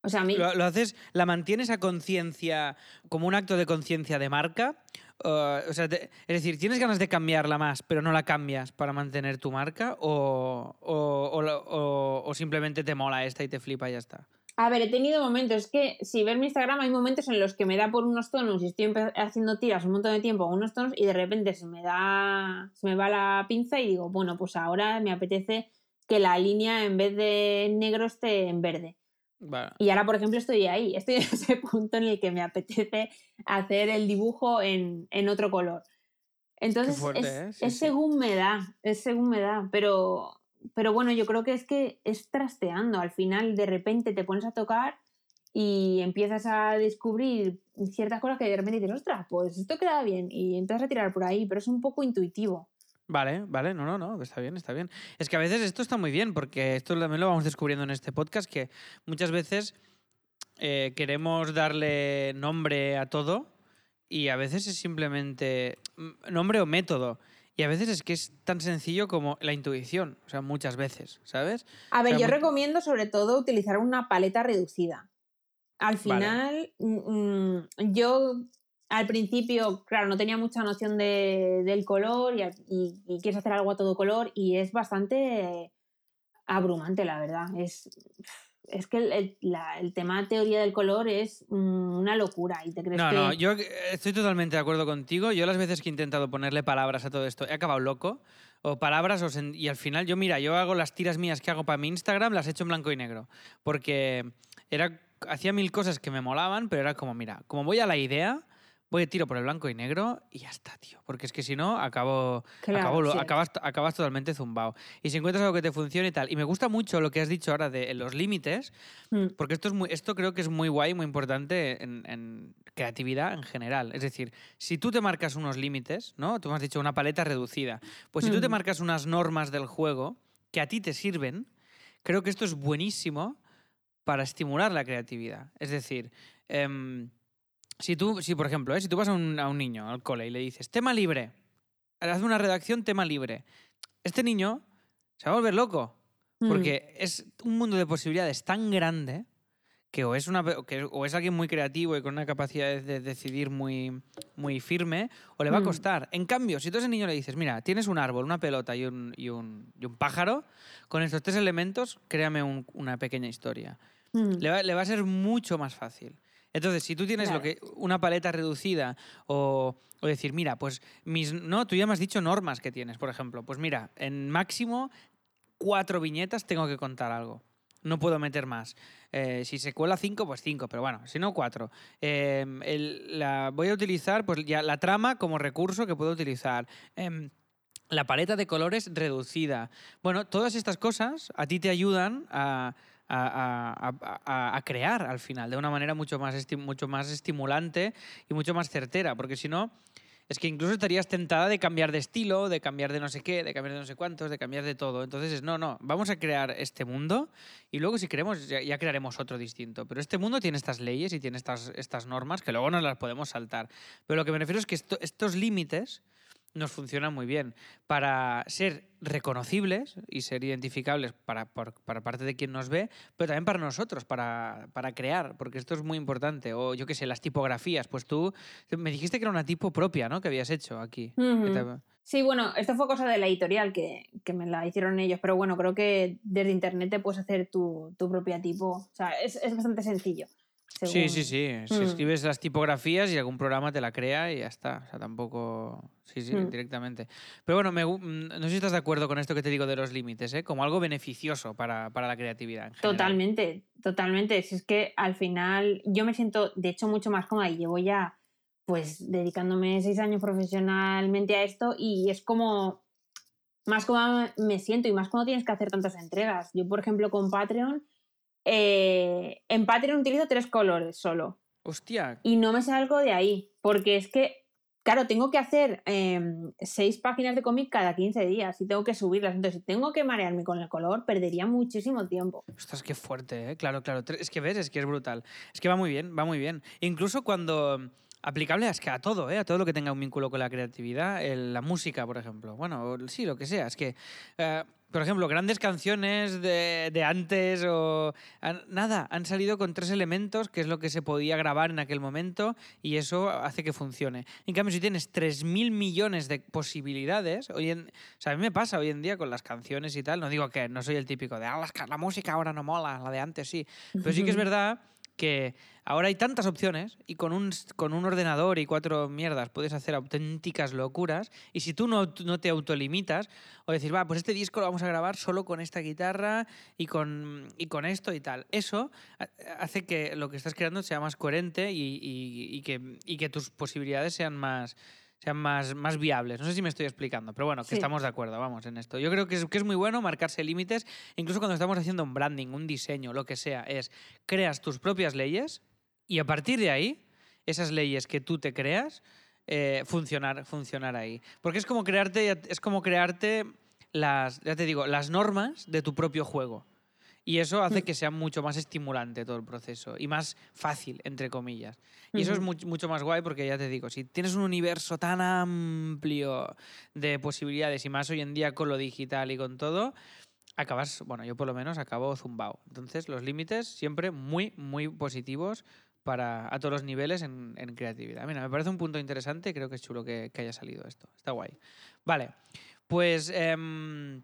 O sea, a mí... ¿Lo, lo haces, la mantienes a conciencia como un acto de conciencia de marca? Uh, o sea, te- es decir, ¿tienes ganas de cambiarla más, pero no la cambias para mantener tu marca? ¿O, o- simplemente te mola esta y te flipa y ya está? A ver, he tenido momentos, es que si ves mi Instagram hay momentos en los que me da por unos tonos y estoy haciendo tiras un montón de tiempo con unos tonos y de repente se me da, se me va la pinza y digo, bueno, pues ahora me apetece que la línea en vez de negro esté en verde. Vale. Y ahora, por ejemplo, estoy ahí, *laughs* estoy en ese punto en el que me apetece hacer el dibujo en, en otro color. Entonces, fuerte, es, ¿eh? Sí, es sí. según me da, es según me da, pero, pero bueno, yo creo que es que es trasteando. Al final, de repente te pones a tocar y empiezas a descubrir ciertas cosas que de repente dices, ostras, pues esto queda bien y empiezas a tirar por ahí, pero es un poco intuitivo. Vale, vale, no, no, no, está bien, está bien. Es que a veces esto está muy bien, porque esto también lo vamos descubriendo en este podcast, que muchas veces eh, queremos darle nombre a todo y a veces es simplemente mm, nombre o método. Y a veces es que es tan sencillo como la intuición, o sea, muchas veces, ¿sabes? A ver, O sea, yo recomiendo sobre todo utilizar una paleta reducida. Al final, mm, mm, yo al principio, claro, no tenía mucha noción de- del color y, y- y quieres hacer algo a todo color y es bastante abrumante, la verdad. Es, es que el, el- la- el tema teoría del color es mm, una locura y te crees No, que... no, yo estoy totalmente de acuerdo contigo. Yo las veces que he intentado ponerle palabras a todo esto, he acabado loco. O palabras, o sen- y al final yo, mira, yo hago las tiras mías que hago para mi Instagram, las he hecho en blanco y negro. Porque era, hacía mil cosas que me molaban, pero era como, mira, como voy a la idea, voy de tiro por el blanco y negro y ya está, tío. Porque es que si no, acabo, Claro, acabo lo- sí. acabas, acabas totalmente zumbado. Y si encuentras algo que te funcione y tal. Y me gusta mucho lo que has dicho ahora de los límites, Mm, porque esto, es muy, esto creo que es muy guay, muy importante en, en creatividad en general. Es decir, si tú te marcas unos límites, ¿no? Tú me has dicho una paleta reducida. Pues si tú te Ujú. marcas unas normas del juego que a ti te sirven, creo que esto es buenísimo para estimular la creatividad. Es decir, em, si tú, si por ejemplo, ¿eh? si tú vas a un, a un niño al cole y le dices, tema libre, haz una redacción tema libre, este niño se va a volver loco. mm. Porque es un mundo de posibilidades tan grande que o es, una, que o es alguien muy creativo y con una capacidad de, de decidir muy, muy firme, o le va a Mm. costar. En cambio, si tú a ese niño le dices, mira, tienes un árbol, una pelota y un, y un, y un pájaro, con estos tres elementos, créame un- una pequeña historia. Mm. Le va, le va a ser mucho más fácil. Entonces, si tú tienes lo que, una paleta reducida o, o decir, mira, pues mis. No, tú ya me has dicho normas que tienes, por ejemplo. Pues mira, en máximo cuatro viñetas tengo que contar algo. No puedo meter más. Eh, si se cuela cinco, pues cinco, pero bueno, si no, cuatro. Eh, el- la, voy a utilizar pues ya la trama como recurso que puedo utilizar. Em, la paleta de colores reducida. Bueno, todas estas cosas a ti te ayudan a, a- crear al final de una manera mucho más, mucho más estimulante y mucho más certera, porque si no, es que incluso estarías tentada de cambiar de estilo, de cambiar de no sé qué, de cambiar de no sé cuántos, de cambiar de todo. Entonces es, no, no, vamos a crear este mundo y luego si queremos ya, crearemos otro distinto. Pero este mundo tiene estas leyes y tiene estas, estas normas que luego nos las podemos saltar. Pero lo que me refiero es que esto- estos límites nos funcionan muy bien para ser reconocibles y ser identificables para, por- para parte de quien nos ve, pero también para nosotros, para, para crear, porque esto es muy importante. O yo qué sé, las tipografías, pues tú me dijiste que era una tipo propia, ¿no? Que habías hecho aquí. te- Sí, bueno, esto fue cosa de la editorial que, que me la hicieron ellos, pero bueno, creo que desde internet te puedes hacer tu, tu propia tipo. O sea, es, es bastante sencillo. Sí, según- sí, sí. Si Mm. escribes las tipografías y algún programa te la crea y ya está. O sea, tampoco. Sí, sí, Mm. directamente. Pero bueno, me mm, no sé si estás de acuerdo con esto que te digo de los límites, ¿eh? Como algo beneficioso para, para la creatividad. En. Totalmente, totalmente. Si es que al final yo me siento, de hecho, mucho más cómoda y llevo ya, pues, dedicándome seis años profesionalmente a esto y es como más cómoda me siento y más cuando tienes que hacer tantas entregas. Yo, por ejemplo, con Patreon, eh, en Patreon utilizo tres colores solo Hostia, y no me salgo de ahí porque es que, claro, tengo que hacer em, seis páginas de cómic cada 15 días y tengo que subirlas. Entonces, si tengo que marearme con el color, perdería muchísimo tiempo. Ostras, qué fuerte, ¿eh? Claro, claro. Es que ves, es que es brutal. Es que va muy bien, va muy bien. Incluso cuando. Aplicable es que a todo, ¿eh? A todo lo que tenga un vínculo con la creatividad. el- la música, por ejemplo. Bueno, sí, lo que sea. Es que. eh, por ejemplo, grandes canciones de, de antes o. han- nada, han salido con tres elementos, que es lo que se podía grabar en aquel momento, y eso hace que funcione. En cambio, si tienes 3.000 millones de posibilidades, hoy en, o sea, a mí me pasa hoy en día con las canciones y tal, no digo que no soy el típico de, ah, ca- la música ahora no mola, la de antes sí, pero sí que es *laughs* verdad que ahora hay tantas opciones y con un, con un ordenador y cuatro mierdas puedes hacer auténticas locuras y si tú no, no te autolimitas o decir, va, pues este disco lo vamos a grabar solo con esta guitarra y con, y con esto y tal, eso hace que lo que estás creando sea más coherente y, y, y que, y que tus posibilidades sean más sean más, más viables. No sé si me estoy explicando, pero bueno, que Sí. estamos de acuerdo, vamos, en esto. Yo creo que es, que es muy bueno marcarse límites, incluso cuando estamos haciendo un branding, un diseño, lo que sea, es creas tus propias leyes y a partir de ahí, esas leyes que tú te creas, eh, funcionar, funcionar ahí. Porque es como crearte, es como crearte las, ya te digo, las normas de tu propio juego. Y eso hace Mm. que sea mucho más estimulante todo el proceso y más fácil, entre comillas. Y eso es mucho más guay porque ya te digo, si tienes un universo tan amplio de posibilidades y más hoy en día con lo digital y con todo, acabas, bueno, yo por lo menos acabo zumbao. Entonces, los límites siempre muy, muy positivos para a todos los niveles en, en creatividad. Mira, me parece un punto interesante creo que es chulo que, que haya salido esto. Está guay. Vale, pues em,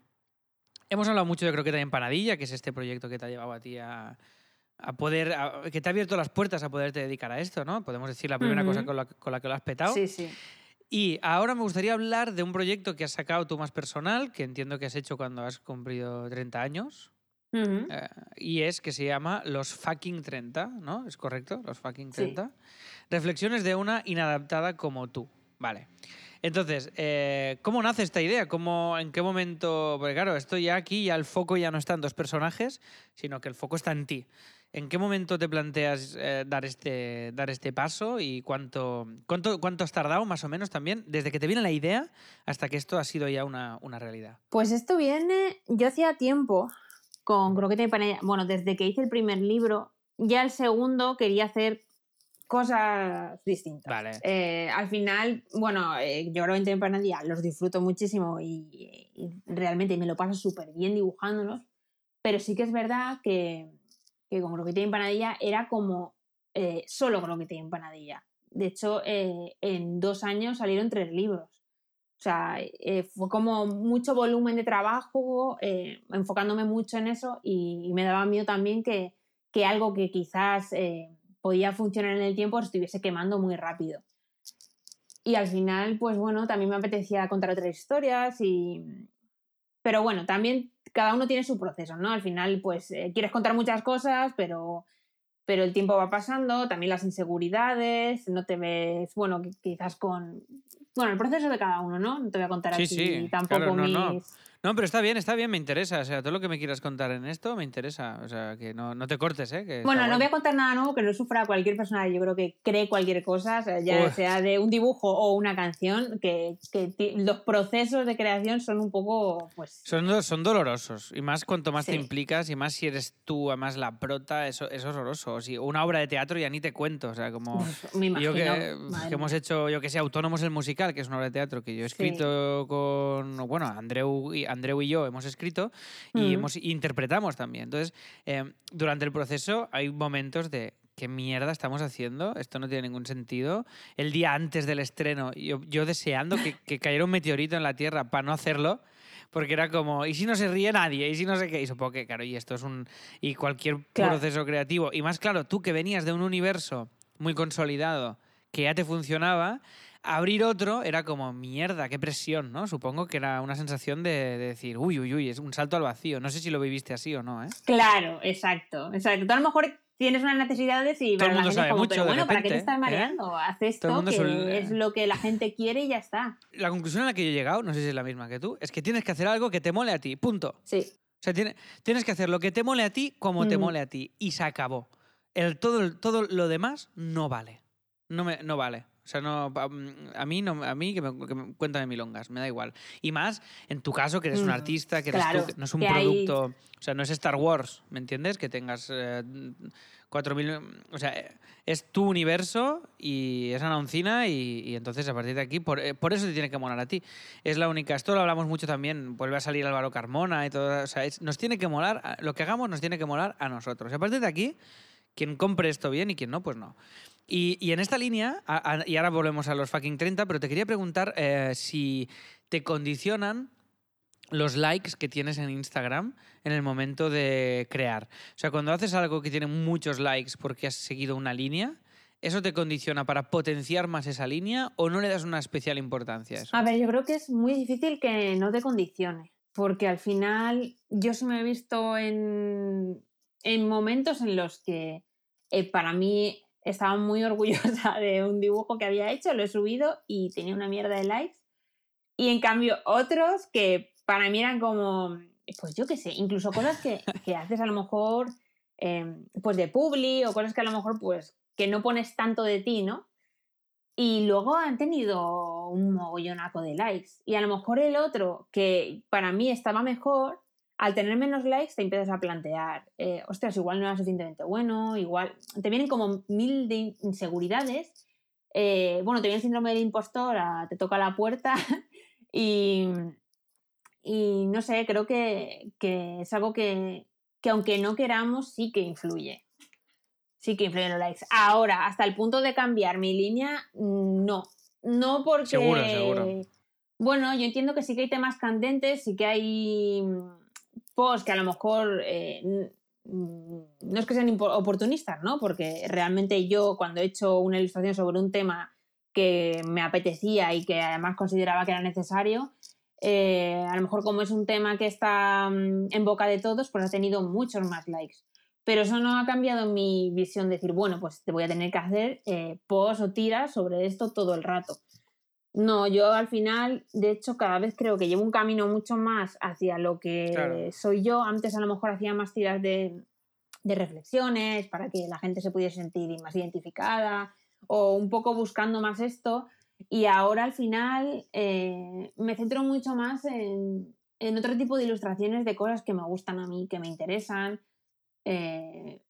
hemos hablado mucho de Croqueta y Empanadilla, que es este proyecto que te ha llevado a ti a, a poder, a- que te ha abierto las puertas a poderte dedicar a esto, ¿no? Podemos decir la primera cosa Ujú. con la, con la que lo has petado. Sí, sí. Y ahora me gustaría hablar de un proyecto que has sacado tú más personal, que entiendo que has hecho cuando has cumplido 30 años, Ujú. eh, y es que se llama Los Fucking 30, ¿no? ¿Es correcto? Los Fucking Sí. 30. Reflexiones de una inadaptada como tú. Vale. Entonces, eh, ¿cómo nace esta idea? ¿Cómo, ¿En qué momento? Porque claro, esto ya aquí, ya el foco ya no está en dos personajes, sino que el foco está en ti. ¿En qué momento te planteas eh, dar, este, dar este paso y cuánto, cuánto, cuánto has tardado más o menos también desde que te viene la idea hasta que esto ha sido ya una, una realidad? Pues esto viene, yo hacía tiempo con Croqueta y Panella, bueno, desde que hice el primer libro, ya el segundo quería hacer cosas distintas. Vale. Eh, al final, bueno, eh, yo Croqueta y Panella los disfruto muchísimo y, y realmente me lo paso súper bien dibujándolos, pero sí que es verdad que, que con Croqueta y Empanadilla era como eh, solo Croqueta y Empanadilla. De hecho, eh, en dos años salieron tres libros. O sea, fue como mucho volumen de trabajo, enfocándome mucho en eso y, y me daba miedo también que, que algo que quizás eh, podía funcionar en el tiempo se estuviese quemando muy rápido. Y al final, pues bueno, también me apetecía contar otras historias y... Pero bueno, también cada uno tiene su proceso, ¿no? Al final, pues eh, quieres contar muchas cosas, pero, pero el tiempo va pasando, también las inseguridades, no te ves, bueno, qui- quizás con... Bueno, el proceso de cada uno, ¿no? No te voy a contar Sí, aquí sí, tampoco claro, no, mis... no. No, pero está bien, está bien, me interesa. O sea, todo lo que me quieras contar en esto me interesa. O sea, que no, no te cortes, ¿eh? Que Bueno, no voy a contar nada nuevo que no sufra cualquier persona, yo creo que cree cualquier cosa, o sea, ya Uf. sea de un dibujo o una canción, que, que los procesos de creación son un poco, pues... Son, son dolorosos. Y más cuanto más te implicas y más si eres tú, además la prota, eso, es horroroso. Si una obra de teatro ya ni te cuento. O sea, como. uf, me imagino. Yo que, hemos hecho, yo que sé, Autónomos el musical, que es una obra de teatro que yo he Sí. escrito con, bueno, Andreu y, Andreu y yo hemos escrito y Mm. hemos interpretamos también. Entonces, eh, durante el proceso hay momentos de qué mierda estamos haciendo, esto no tiene ningún sentido. El día antes del estreno, yo, yo deseando que, que cayera un meteorito en la Tierra para no hacerlo. Porque era como, ¿y si no se ríe nadie? ¿Y si no sé qué? Y supongo que, claro, y esto es un. Y cualquier Claro. proceso creativo. Y más claro, tú que venías de un universo muy consolidado, que ya te funcionaba, abrir otro era como, mierda, qué presión, ¿no? Supongo que era una sensación de, de decir, uy, uy, uy, es un salto al vacío. No sé si lo viviste así o no, ¿eh? Claro, exacto, exacto. Tú a lo mejor tienes unas necesidades y Todo para la es sabe como, mucho, pero bueno, ¿para qué te estás ¿eh? mareando? Haz Todo esto que es lo que la gente quiere y ya está. La conclusión a la que yo he llegado, no sé si es la misma que tú, es que tienes que hacer algo que te mole a ti, punto. Sí, O sea, tiene- tienes que hacer lo que te mole a ti como te Mm. mole a ti. Y se acabó. El, todo, todo lo demás no vale. No, me, no vale. O sea, no, a, a mí, no, a mí que me, que me cuéntame milongas, me da igual. Y más en tu caso, que eres un Mm, artista, que eres claro, no es un hay- producto. O sea, no es Star Wars, ¿me entiendes? Que tengas eh, 4.000. O sea, es tu universo y es Ana Oncina y, y entonces a partir de aquí, por, eh, por eso te tiene que molar a ti. Es la única. Esto lo hablamos mucho también. Vuelve a salir Álvaro Carmona y todo. O sea, es- nos tiene que molar. Lo que hagamos nos tiene que molar a nosotros. Y a partir de aquí, quien compre esto bien y quien no, pues no. Y, en esta línea, y ahora volvemos a los fucking 30, pero te quería preguntar eh, si te condicionan los likes que tienes en Instagram en el momento de crear. O sea, cuando haces algo que tiene muchos likes porque has seguido una línea, ¿eso te condiciona para potenciar más esa línea o no le das una especial importancia a eso? A ver, yo creo que es muy difícil que no te condicione, porque al final yo sí me he visto en, en momentos en los que eh, para mí estaba muy *laughs* orgullosa de un dibujo que había hecho, lo he subido y tenía una mierda de likes. Y en cambio otros que para mí eran como, pues yo qué sé, incluso cosas que, *laughs* que haces a lo mejor em, pues de publi o cosas que a lo mejor pues que no pones tanto de ti, ¿no? Y luego han tenido un mogollonaco de likes. Y a lo mejor el otro, que para mí estaba mejor, al tener menos likes te empiezas a plantear, eh, ostras, igual no era suficientemente bueno, igual te vienen como mil de inseguridades. Eh, bueno, te viene el síndrome del impostor, te toca la puerta *laughs* y, y no sé, creo que, que es algo que, que, aunque no queramos, sí que influye. Sí que influyen los likes. Ahora, hasta el punto de cambiar mi línea, no. No porque... Seguro, seguro. Bueno, yo entiendo que sí que hay temas candentes, sí que hay posts que a lo mejor eh, no es que sean oportunistas, ¿no? Porque realmente yo cuando he hecho una ilustración sobre un tema que me apetecía y que además consideraba que era necesario, eh, a lo mejor como es un tema que está mm, en boca de todos, pues ha tenido muchos más likes. Pero eso no ha cambiado mi visión de decir, bueno, pues te voy a tener que hacer eh, posts o tiras sobre esto todo el rato. No, yo al final, de hecho, cada vez creo que llevo un camino mucho más hacia lo que soy yo. Antes a lo mejor hacía más tiras de, reflexiones para que la gente se pudiese sentir más identificada o un poco buscando más esto. Y ahora al final eh, me centro mucho más en, otro tipo de ilustraciones de cosas que me gustan a mí, que me interesan. Eh,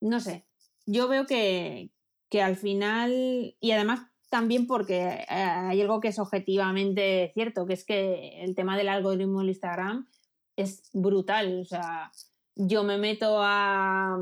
no sé, yo veo que, que al final, y además también porque eh, hay algo que es objetivamente cierto, que es que el tema del algoritmo de Instagram es brutal. O sea, yo me meto a,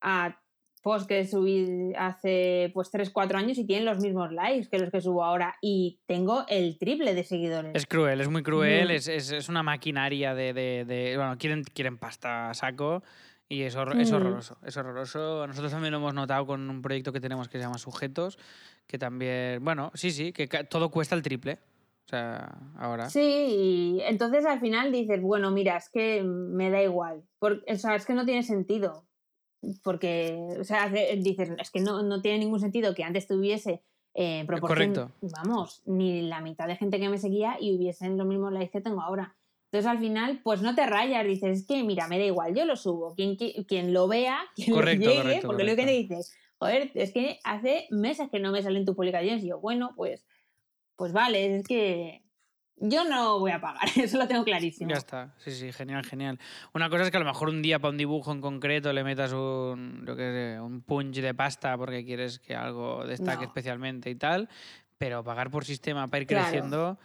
a posts que subí hace pues 3, 4 años y tienen los mismos likes que los que subo ahora y tengo el triple de seguidores. Es cruel, es muy cruel, es, es, es, una maquinaria de, de, de, Bueno, quieren, quieren pasta a saco y es, es horroroso, es horroroso. Nosotros también lo hemos notado con un proyecto que tenemos que se llama Sujetos, que también, bueno, sí, sí, que todo cuesta el triple. O sea, ahora. Sí, y entonces al final dices, bueno, mira, es que me da igual. Porque, o sea, es que no tiene sentido. Porque, o sea, dices, es que no, no tiene ningún sentido que antes tuviese eh, proporción, Correcto. vamos, ni la mitad de gente que me seguía y hubiesen los mismos likes que tengo ahora. Entonces al final, pues no te rayas, dices, es que mira, me da igual, yo lo subo. Quien, quien, lo vea, *laughs* quien lo llegue, porque lo que te dices, joder, es que hace meses que no me salen tus publicaciones. Y yo, bueno, pues, pues vale, es que yo no voy a pagar, *laughs* eso lo tengo clarísimo. Ya está, sí, sí, genial, genial. Una cosa es que a lo mejor un día para un dibujo en concreto le metas un, yo qué sé, un punch de pasta porque quieres que algo destaque especialmente y tal, pero pagar por sistema para ir creciendo...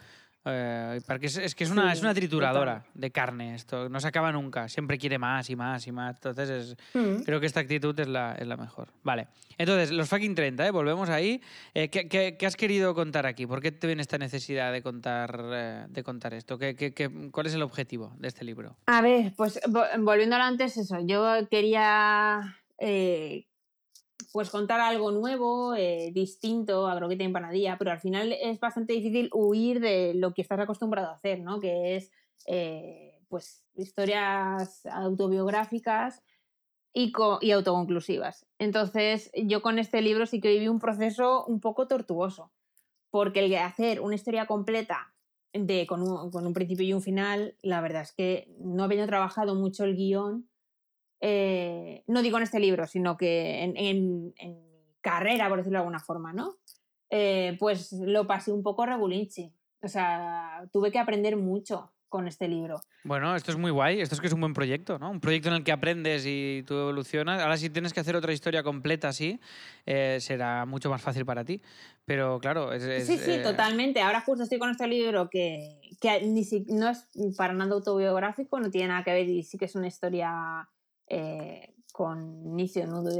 Eh, porque es, que es una, es una trituradora de carne esto, no se acaba nunca, siempre quiere más y más y más. Entonces mm. creo que esta actitud es la, es la, mejor. Vale, entonces los fucking 30, ¿eh? volvemos ahí. Eh, ¿qué, qué, has querido contar aquí? ¿Por qué te viene esta necesidad de contar, de contar esto? ¿Qué, ¿Qué, cuál es el objetivo de este libro? A ver, pues volviendo a antes, eso, yo quería pues contar algo nuevo, eh, distinto a croqueta y empanadilla, pero al final es bastante difícil huir de lo que estás acostumbrado a hacer, ¿no? Que es, eh, pues, historias autobiográficas y, y, autoconclusivas. Entonces, yo con este libro sí que viví un proceso un poco tortuoso, porque el de hacer una historia completa de, con, un, con un principio y un final, la verdad es que no había trabajado mucho el guion eh, no digo en este libro, sino que en, mi carrera, por decirlo de alguna forma, ¿no? Eh, pues lo pasé un poco regulinchi. O sea, tuve que aprender mucho con este libro. Bueno, esto es muy guay, esto es que es un buen proyecto, ¿no? Un proyecto en el que aprendes y tú evolucionas. Ahora si tienes que hacer otra historia completa así, eh, será mucho más fácil para ti. Pero claro, es... sí, sí, totalmente. Ahora justo estoy con este libro que, que ni no es para nada autobiográfico, no tiene nada que ver y sí que es una historia eh, con inicio, nudo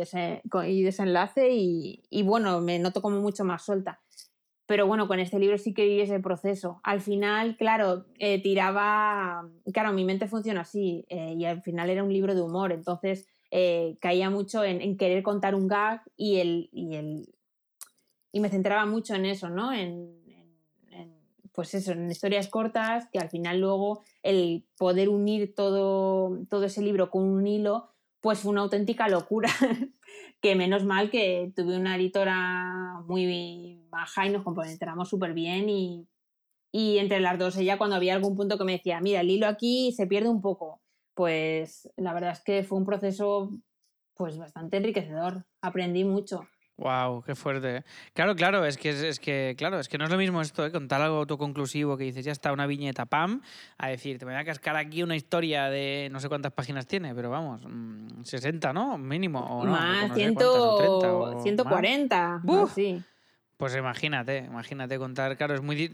y, desenlace y, bueno, me noto como mucho más suelta. pero bueno, con este libro sí que viví ese proceso. Al final, claro, eh, tiraba, claro, mi mente funciona así eh, y al final era un libro de humor, entonces eh, caía mucho en, querer contar un gag y, el, y, el, y me centraba mucho en eso, ¿no? En, pues eso, en historias cortas, que al final luego el poder unir todo, todo ese libro con un hilo, pues fue una auténtica locura, *laughs* que menos mal que tuve una editora muy baja y nos compenetramos súper bien y, y entre las dos, ella cuando había algún punto que me decía, mira, el hilo aquí se pierde un poco, pues la verdad es que fue un proceso pues bastante enriquecedor, aprendí mucho. Wow, qué fuerte. Claro, claro, es que es, que claro, es que no es lo mismo esto, ¿eh? contar algo autoconclusivo que dices, ya está una viñeta, pam, a decir, te voy a cascar aquí una historia de no sé cuántas páginas tiene, pero vamos, 60, mm, ¿no? Mínimo. O más, no, 140. Sí. Pues imagínate, imagínate contar, claro, es muy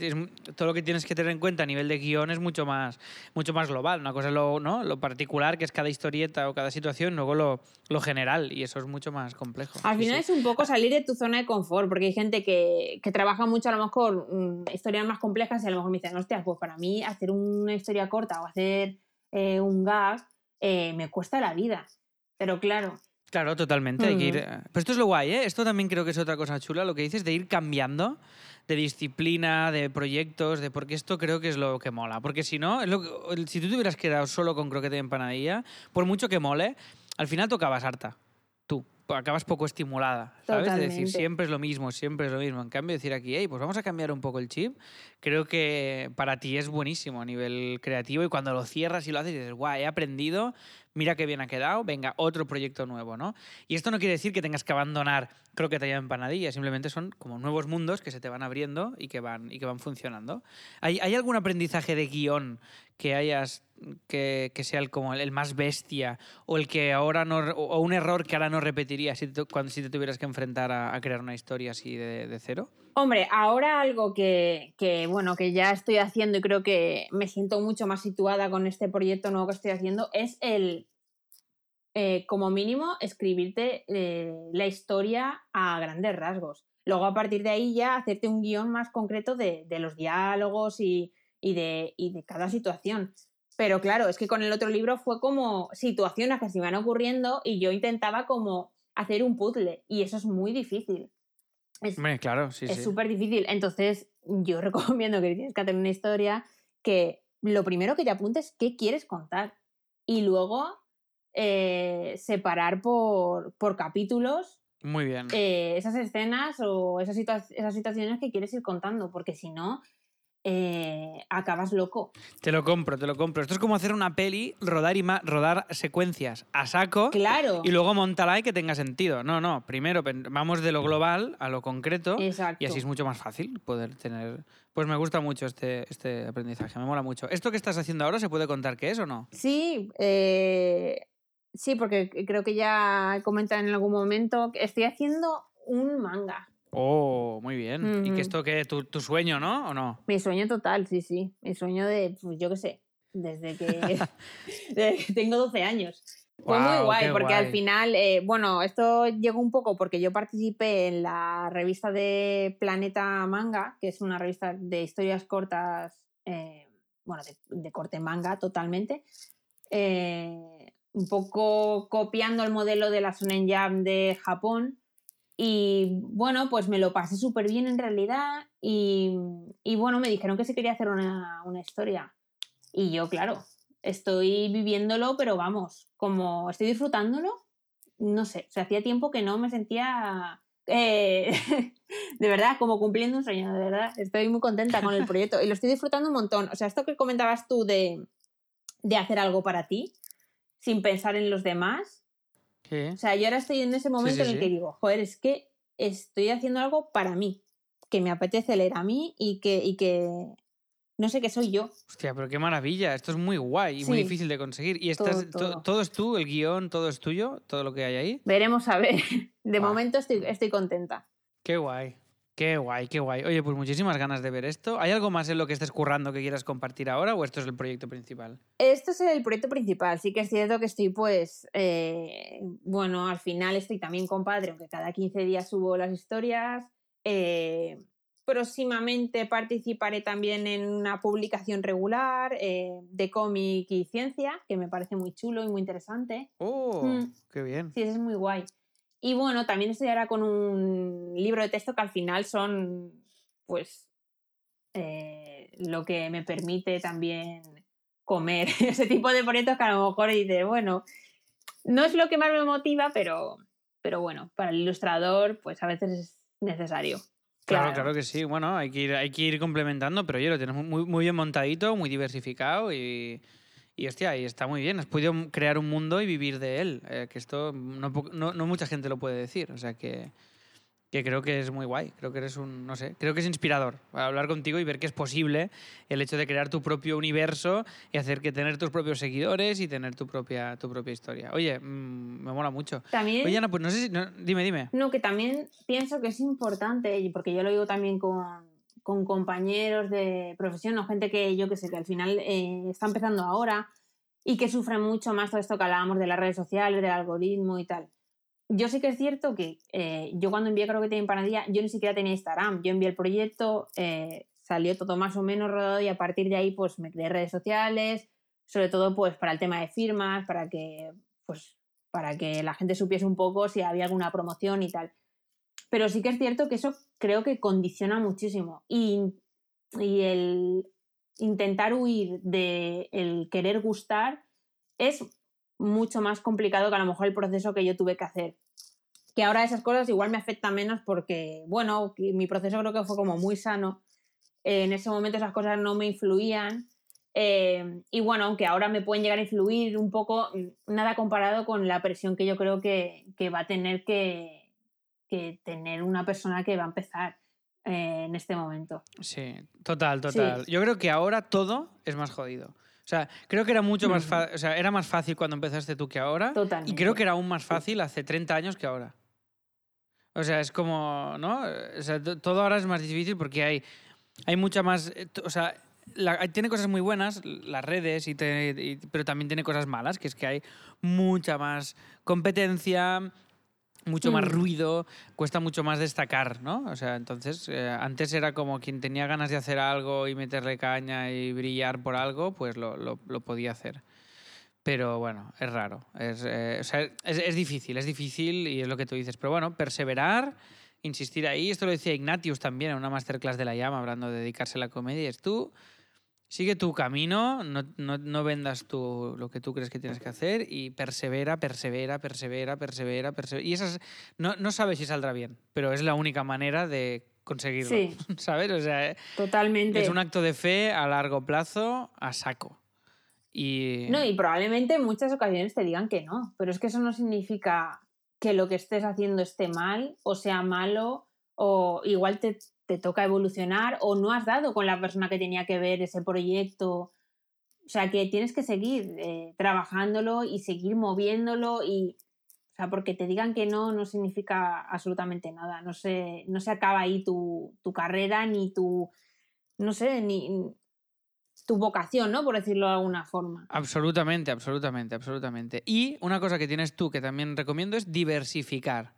todo lo que tienes que tener en cuenta a nivel de guion es mucho más, mucho más global. Una cosa es lo, ¿no? lo particular, que es cada historieta o cada situación, luego lo, lo general, y eso es mucho más complejo. Al final es un poco salir de tu zona de confort, porque hay gente que, que trabaja mucho a lo mejor mm, historias más complejas y a lo mejor me dicen, hostia, pues para mí hacer una historia corta o hacer eh, un gag eh, me cuesta la vida. Pero claro, Claro, totalmente. Hay que ir... Pero esto es lo guay, ¿eh? Esto también creo que es otra cosa chula, lo que dices de ir cambiando de disciplina, de proyectos, de porque esto creo que es lo que mola. Porque si no, si tú te hubieras quedado solo con croquete y empanadilla, por mucho que mole, al final tocabas harta. Acabas poco estimulada, ¿sabes? De decir, siempre es lo mismo, siempre es lo mismo. En cambio, decir aquí, hey, pues vamos a cambiar un poco el chip, creo que para ti es buenísimo a nivel creativo y cuando lo cierras y lo haces, dices, guau, he aprendido, mira qué bien ha quedado, venga, otro proyecto nuevo, ¿no? Y esto no quiere decir que tengas que abandonar croqueta y empanadilla, simplemente son como nuevos mundos que se te van abriendo y que van, y que van funcionando. ¿Hay, ¿Hay algún aprendizaje de guion que hayas que, sea el, como el más bestia o el que ahora no o un error que ahora no repetirías si te, cuando si te tuvieras que enfrentar a, crear una historia así de, de, cero? Hombre, ahora algo que, que, bueno que ya estoy haciendo y creo que me siento mucho más situada con este proyecto nuevo que estoy haciendo es el eh, como mínimo escribirte eh, la historia a grandes rasgos. Luego a partir de ahí ya hacerte un guion más concreto de, de los diálogos y, y, de, y de cada situación. Pero claro, es que con el otro libro fue como situaciones que se iban ocurriendo y yo intentaba como hacer un puzzle y eso es muy difícil. Es, claro, sí, Es súper difícil. Entonces, yo *laughs* recomiendo que tienes que hacer una historia que lo primero que te apuntes qué quieres contar y luego eh, separar por, por, capítulos Muy bien. Eh, esas escenas o esas, esas situaciones que quieres ir contando, porque si no, eh, acabas loco. Te lo compro, te lo compro. Esto es como hacer una peli, rodar y rodar secuencias a saco. Claro. Y luego montarla y que tenga sentido. No, no. Primero vamos de lo global a lo concreto. Exacto. Y así es mucho más fácil poder tener. Pues me gusta mucho este, este aprendizaje, me mola mucho. ¿Esto que estás haciendo ahora se puede contar qué es o no? Sí, eh, sí, porque creo que ya he comentado en algún momento que estoy haciendo un manga. Oh, muy bien. ¿Y que esto que tu, tu sueño, no? ¿O no? Mi sueño total, sí, sí. Mi sueño de, pues yo qué sé, desde que *laughs* *laughs* tengo 12 años. Fue muy guay, porque al final, eh, bueno, esto llegó un poco porque yo participé en la revista de Planeta Manga, que es una revista de historias cortas, eh, bueno, de, corte manga totalmente. Eh, un poco copiando el modelo de la Sonen Jam de Japón, y bueno, pues me lo pasé súper bien en realidad y, y, bueno, me dijeron que se quería hacer una, una, historia. Y yo, claro, estoy viviéndolo, pero vamos, como estoy disfrutándolo, no sé, o sea, hacía tiempo que no me sentía eh, *laughs* de verdad, como cumpliendo un sueño, de verdad. Estoy muy contenta con el *laughs* proyecto y lo estoy disfrutando un montón. O sea, esto que comentabas tú de, de hacer algo para ti, sin pensar en los demás, o sea, yo ahora estoy en ese momento en el que digo, joder, es que estoy haciendo algo para mí, que me apetece leer a mí y que, y que no sé qué soy yo. Hostia, pero qué maravilla, esto es muy guay y muy difícil de conseguir. ¿Y estás, todo, es tú, el guion, todo es tuyo, todo lo que hay ahí? Veremos a ver. *laughs* De momento estoy, estoy contenta. Qué guay. Qué guay, qué guay. Oye, pues muchísimas ganas de ver esto. ¿Hay algo más en lo que estés currando que quieras compartir ahora o esto es el proyecto principal? Esto es el proyecto principal. Sí que es cierto que estoy, pues, eh, bueno, al final estoy también con Padre, aunque cada 15 días subo las historias. Eh, próximamente participaré también en una publicación regular eh, de cómic y ciencia, que me parece muy chulo y muy interesante. ¡Oh! Mm. ¡Qué bien! Sí, eso es muy guay. Y bueno, también estoy ahora con un libro de texto que al final son, pues, eh, lo que me permite también comer. *laughs* Ese tipo de proyectos que a lo mejor dices, bueno, no es lo que más me motiva, pero, pero bueno, para el ilustrador, pues a veces es necesario. Claro, claro que sí. Bueno, hay que ir, hay que ir complementando, pero oye, lo tienes muy, muy bien montadito, muy diversificado y, y hostia, y está muy bien. Has podido crear un mundo y vivir de él. eh, que esto no, no, no mucha gente lo puede decir. O sea que, que creo que es muy guay. Creo que eres un, no sé, creo que es inspirador hablar contigo y ver que es posible el hecho de crear tu propio universo y hacer que tener tus propios seguidores y tener tu propia, tu propia historia. Oye, mm, me mola mucho. También, Oye, Ana, pues no sé si... no- dime, dime. no, que también pienso que es importante, porque yo lo digo también con, con compañeros de profesión o gente que yo que sé, que al final eh, está empezando ahora y que sufren mucho más todo esto que hablábamos de las redes sociales, del algoritmo y tal. Yo sí que es cierto que eh, yo cuando envié creo que tenía empanadilla, yo ni siquiera tenía Instagram. Yo envié el proyecto, eh, salió todo más o menos rodado y a partir de ahí pues me creé redes sociales, sobre todo pues para el tema de firmas, para que pues para que la gente supiese un poco si había alguna promoción y tal. Pero sí que es cierto que eso creo que condiciona muchísimo. Y, el intentar huir de el querer gustar es mucho más complicado que a lo mejor el proceso que yo tuve que hacer. Que ahora esas cosas igual me afectan menos porque, bueno, mi proceso creo que fue como muy sano. Eh, en ese momento esas cosas no me influían. Eh, y bueno, aunque ahora me pueden llegar a influir un poco, nada comparado con la presión que yo creo que va a tener que, que tener una persona que va a empezar eh, en este momento. Sí, total, total. Yo creo que ahora todo es más jodido. O sea, creo que era mucho más fácil, o sea, era más fácil cuando empezaste tú que ahora. Totalmente. Y creo que era aún más fácil hace 30 años que ahora. O sea, es como, ¿no? O sea, to- todo ahora es más difícil porque hay, hay mucha más, eh, o sea, la- tiene cosas muy buenas, las redes, y te- y- pero también tiene cosas malas, que es que hay mucha más competencia, mucho más Mm. ruido, cuesta mucho más destacar, ¿no? O sea, entonces, eh, antes era como quien tenía ganas de hacer algo y meterle caña y brillar por algo, pues lo, lo- lo podía hacer. Pero bueno, es raro. Es, eh, o sea, es, es difícil, es difícil y es lo que tú dices. Pero bueno, perseverar, insistir ahí. Esto lo decía Ignatius también en una masterclass de la llama, hablando de dedicarse a la comedia. Es tú, sigue tu camino, no, no, no vendas tu, lo que tú crees que tienes que hacer y persevera, persevera, persevera, persevera, persevera. Y esas, no, no sabes si saldrá bien, pero es la única manera de conseguirlo. Sí. *laughs* ¿Sabes? O sea, Totalmente. es un acto de fe a largo plazo, a saco. Y... No, y probablemente en muchas ocasiones te digan que no, pero es que eso no significa que lo que estés haciendo esté mal o sea malo o igual te, te toca evolucionar o no has dado con la persona que tenía que ver ese proyecto. O sea, que tienes que seguir eh, trabajándolo y seguir moviéndolo y... O sea, porque te digan que no no significa absolutamente nada. No se, no se acaba ahí tu, tu carrera ni tu... No sé, ni tu vocación, ¿no? Por decirlo de alguna forma. Absolutamente, absolutamente, absolutamente. Y una cosa que tienes tú que también recomiendo es diversificar.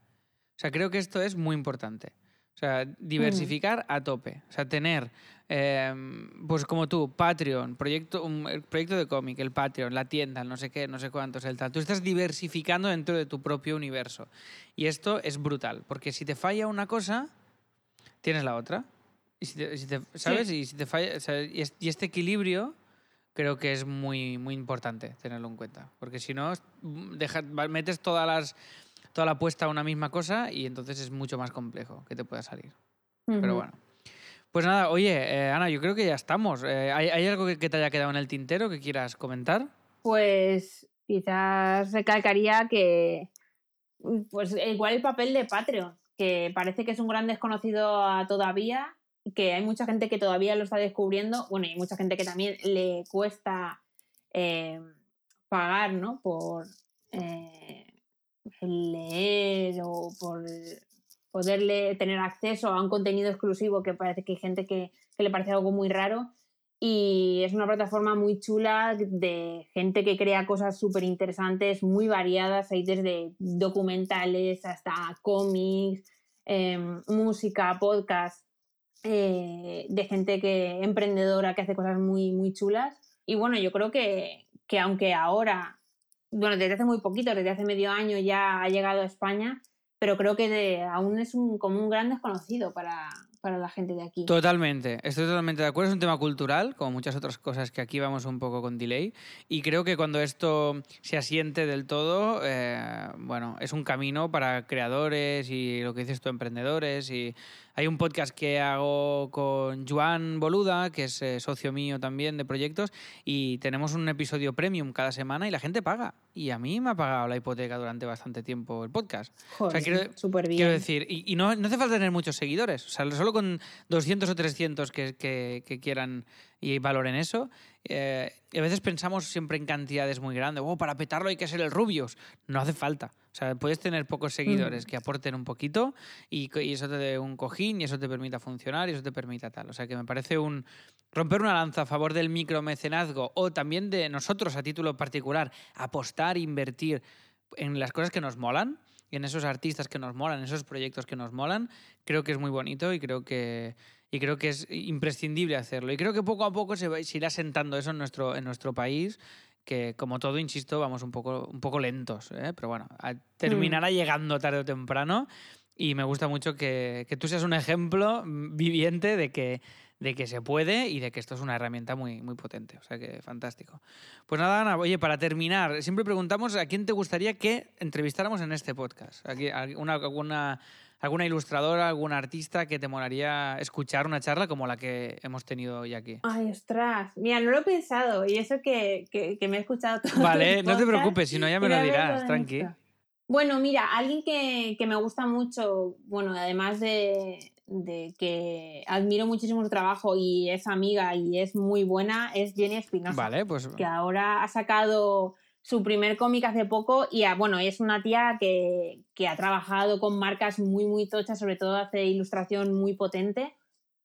O sea, creo que esto es muy importante. O sea, diversificar a tope. O sea, tener, eh, pues como tú, Patreon, proyecto, un el proyecto de cómic, el Patreon, la tienda, el no sé qué, no sé cuántos, el tal. Tú estás diversificando dentro de tu propio universo. Y esto es brutal, porque si te falla una cosa, tienes la otra. Y si te- si te- ¿Sabes? Y si te falla, o sea, y, es- y este equilibrio creo que es muy, muy importante tenerlo en cuenta. Porque si no, mm, deja- metes todas las, toda la apuesta a una misma cosa y entonces es mucho más complejo que te pueda salir. Pero bueno. Pues nada, oye, eh, Ana, yo creo que ya estamos. Eh, ¿hay, hay algo que, que te haya quedado en el tintero que quieras comentar? Pues quizás recalcaría que, pues igual el papel de Patreon, que parece que es un gran desconocido todavía, que hay mucha gente que todavía lo está descubriendo, bueno, y hay mucha gente que también le cuesta eh, pagar, ¿no? Por leer o por poderle tener acceso a un contenido exclusivo que parece que hay gente que, que le parece algo muy raro y es una plataforma muy chula de gente que crea cosas súper interesantes, muy variadas, hay desde documentales hasta cómics, em, música, podcast. eh, de gente que emprendedora que hace cosas muy, muy chulas. Y bueno, yo creo que, que aunque ahora, bueno, desde hace muy poquito, desde hace medio año ya ha llegado a España, pero creo que de- aún es un, como un gran desconocido para, para la gente de aquí. Totalmente, estoy totalmente de acuerdo. Es un tema cultural, como muchas otras cosas que aquí vamos un poco con delay. Y creo que cuando esto se asiente del todo, eh, bueno, es un camino para creadores y lo que dices tú, emprendedores. Y hay un podcast que hago con Joan Boluda, que es eh, socio mío también de proyectos, y tenemos un episodio premium cada semana y la gente paga. Y a mí me ha pagado la hipoteca durante bastante tiempo el podcast. Joder, o sea, quiero- súper bien. Quiero decir, y, y no, no hace falta tener muchos seguidores. O sea, solo con 200 o 300 que, que- que quieran y valoren eso. eh, y a veces pensamos siempre en cantidades muy grandes. Oh, para petarlo hay que ser el Rubius. No hace falta. O sea, puedes tener pocos seguidores que aporten un poquito y, y eso te dé un cojín y eso te permita funcionar y eso te permita tal. O sea, que me parece un romper una lanza a favor del micromecenazgo o también de nosotros a título particular, apostar, invertir en las cosas que nos molan y en esos artistas que nos molan, en esos proyectos que nos molan, creo que es muy bonito y creo que, y creo que es imprescindible hacerlo. Y creo que poco a poco se, va- se irá sentando eso en nuestro, en nuestro país, que como todo, insisto, vamos un poco, un poco lentos, ¿eh? pero bueno, a- terminará llegando tarde o temprano. Y me gusta mucho que, que tú seas un ejemplo mm, viviente de que, de que se puede y de que esto es una herramienta muy, muy potente. O sea que fantástico. Pues nada, Ana, oye, para terminar, siempre preguntamos a quién te gustaría que entrevistáramos en este podcast. Aquí, alguna, alguna, alguna ilustradora, algún artista que te molaría escuchar una charla como la que hemos tenido hoy aquí. Ay, ostras. Mira, no lo he pensado y eso que, que- que me he escuchado todo. Vale, el no te preocupes, si no ya me lo dirás, tranqui. esto. Bueno, mira, alguien que, que me gusta mucho, bueno, además de, de que admiro muchísimo su trabajo y es amiga y es muy buena, es Jenny Espinosa. Vale, pues que ahora ha sacado su primer cómic hace poco y ah, bueno, es una tía que, que ha trabajado con marcas muy, muy tochas, sobre todo hace ilustración muy potente.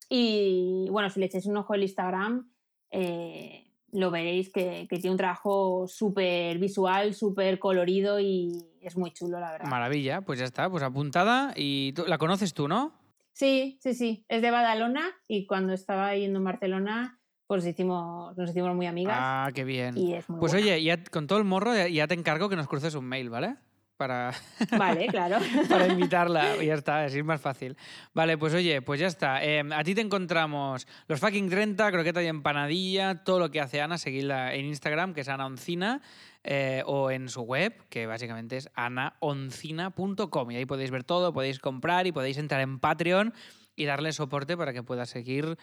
Y bueno, si le echáis un ojo al Instagram, eh, lo veréis que, que tiene un trabajo súper visual, súper colorido y es muy chulo, la verdad. maravilla, pues ya está, pues apuntada. Y tú- la conoces tú, ¿no? Sí, sí, sí, es de Badalona y cuando estaba yendo en Barcelona, pues hicimos, nos hicimos muy amigas Ah, qué bien. y es muy Pues buena. oye, ya, con todo el morro ya, ya te encargo que nos cruces un mail, ¿vale? Para, *laughs* Vale, claro. para *laughs* invitarla. Y ya está, así es más fácil. Vale, pues oye, pues ya está. Eh, a ti te encontramos los fucking 30, croqueta y empanadilla, todo lo que hace Ana, seguidla en Instagram, que es Ana Oncina, eh, o en su web, que básicamente es anaoncina.com. Y ahí podéis ver todo, podéis comprar y podéis entrar en Patreon y darle soporte para que pueda seguir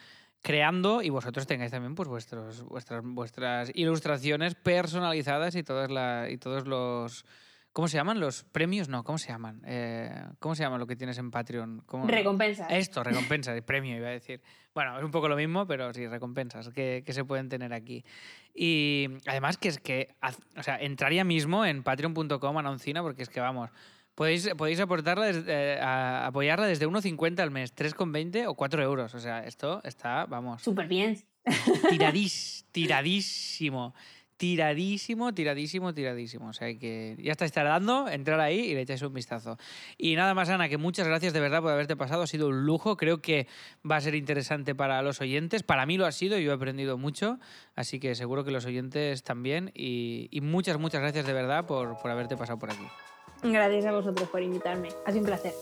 creando y vosotros tengáis también pues vuestros vuestras vuestras ilustraciones personalizadas y todas la, y todos los ¿cómo se llaman los premios? No, ¿cómo se llaman? Eh, ¿Cómo se llama lo que tienes en Patreon? ¿Cómo- Recompensas. Esto, recompensas, premio iba a decir. Bueno, es un poco lo mismo, pero sí, recompensas que, que se pueden tener aquí. Y además que es que, o sea, entraría mismo en patreon.com anoncina porque es que vamos, podéis, podéis aportarla, desde- eh, a- apoyarla desde 1,50 al mes, 3,20 o 4 euros. O sea, esto está, vamos, Súper bien. tiradís, *laughs* tiradísimo. Tiradísimo, tiradísimo, tiradísimo. O sea que ya estáis tardando, entrar ahí y le echáis un vistazo. Y nada más, Ana, que muchas gracias de verdad por haberte pasado. Ha sido un lujo. Creo que va a ser interesante para los oyentes. Para mí lo ha sido, yo he aprendido mucho. Así que seguro que los oyentes también. Y, y muchas, muchas gracias de verdad por, por haberte pasado por aquí. Gracias a vosotros por invitarme. Ha sido un placer.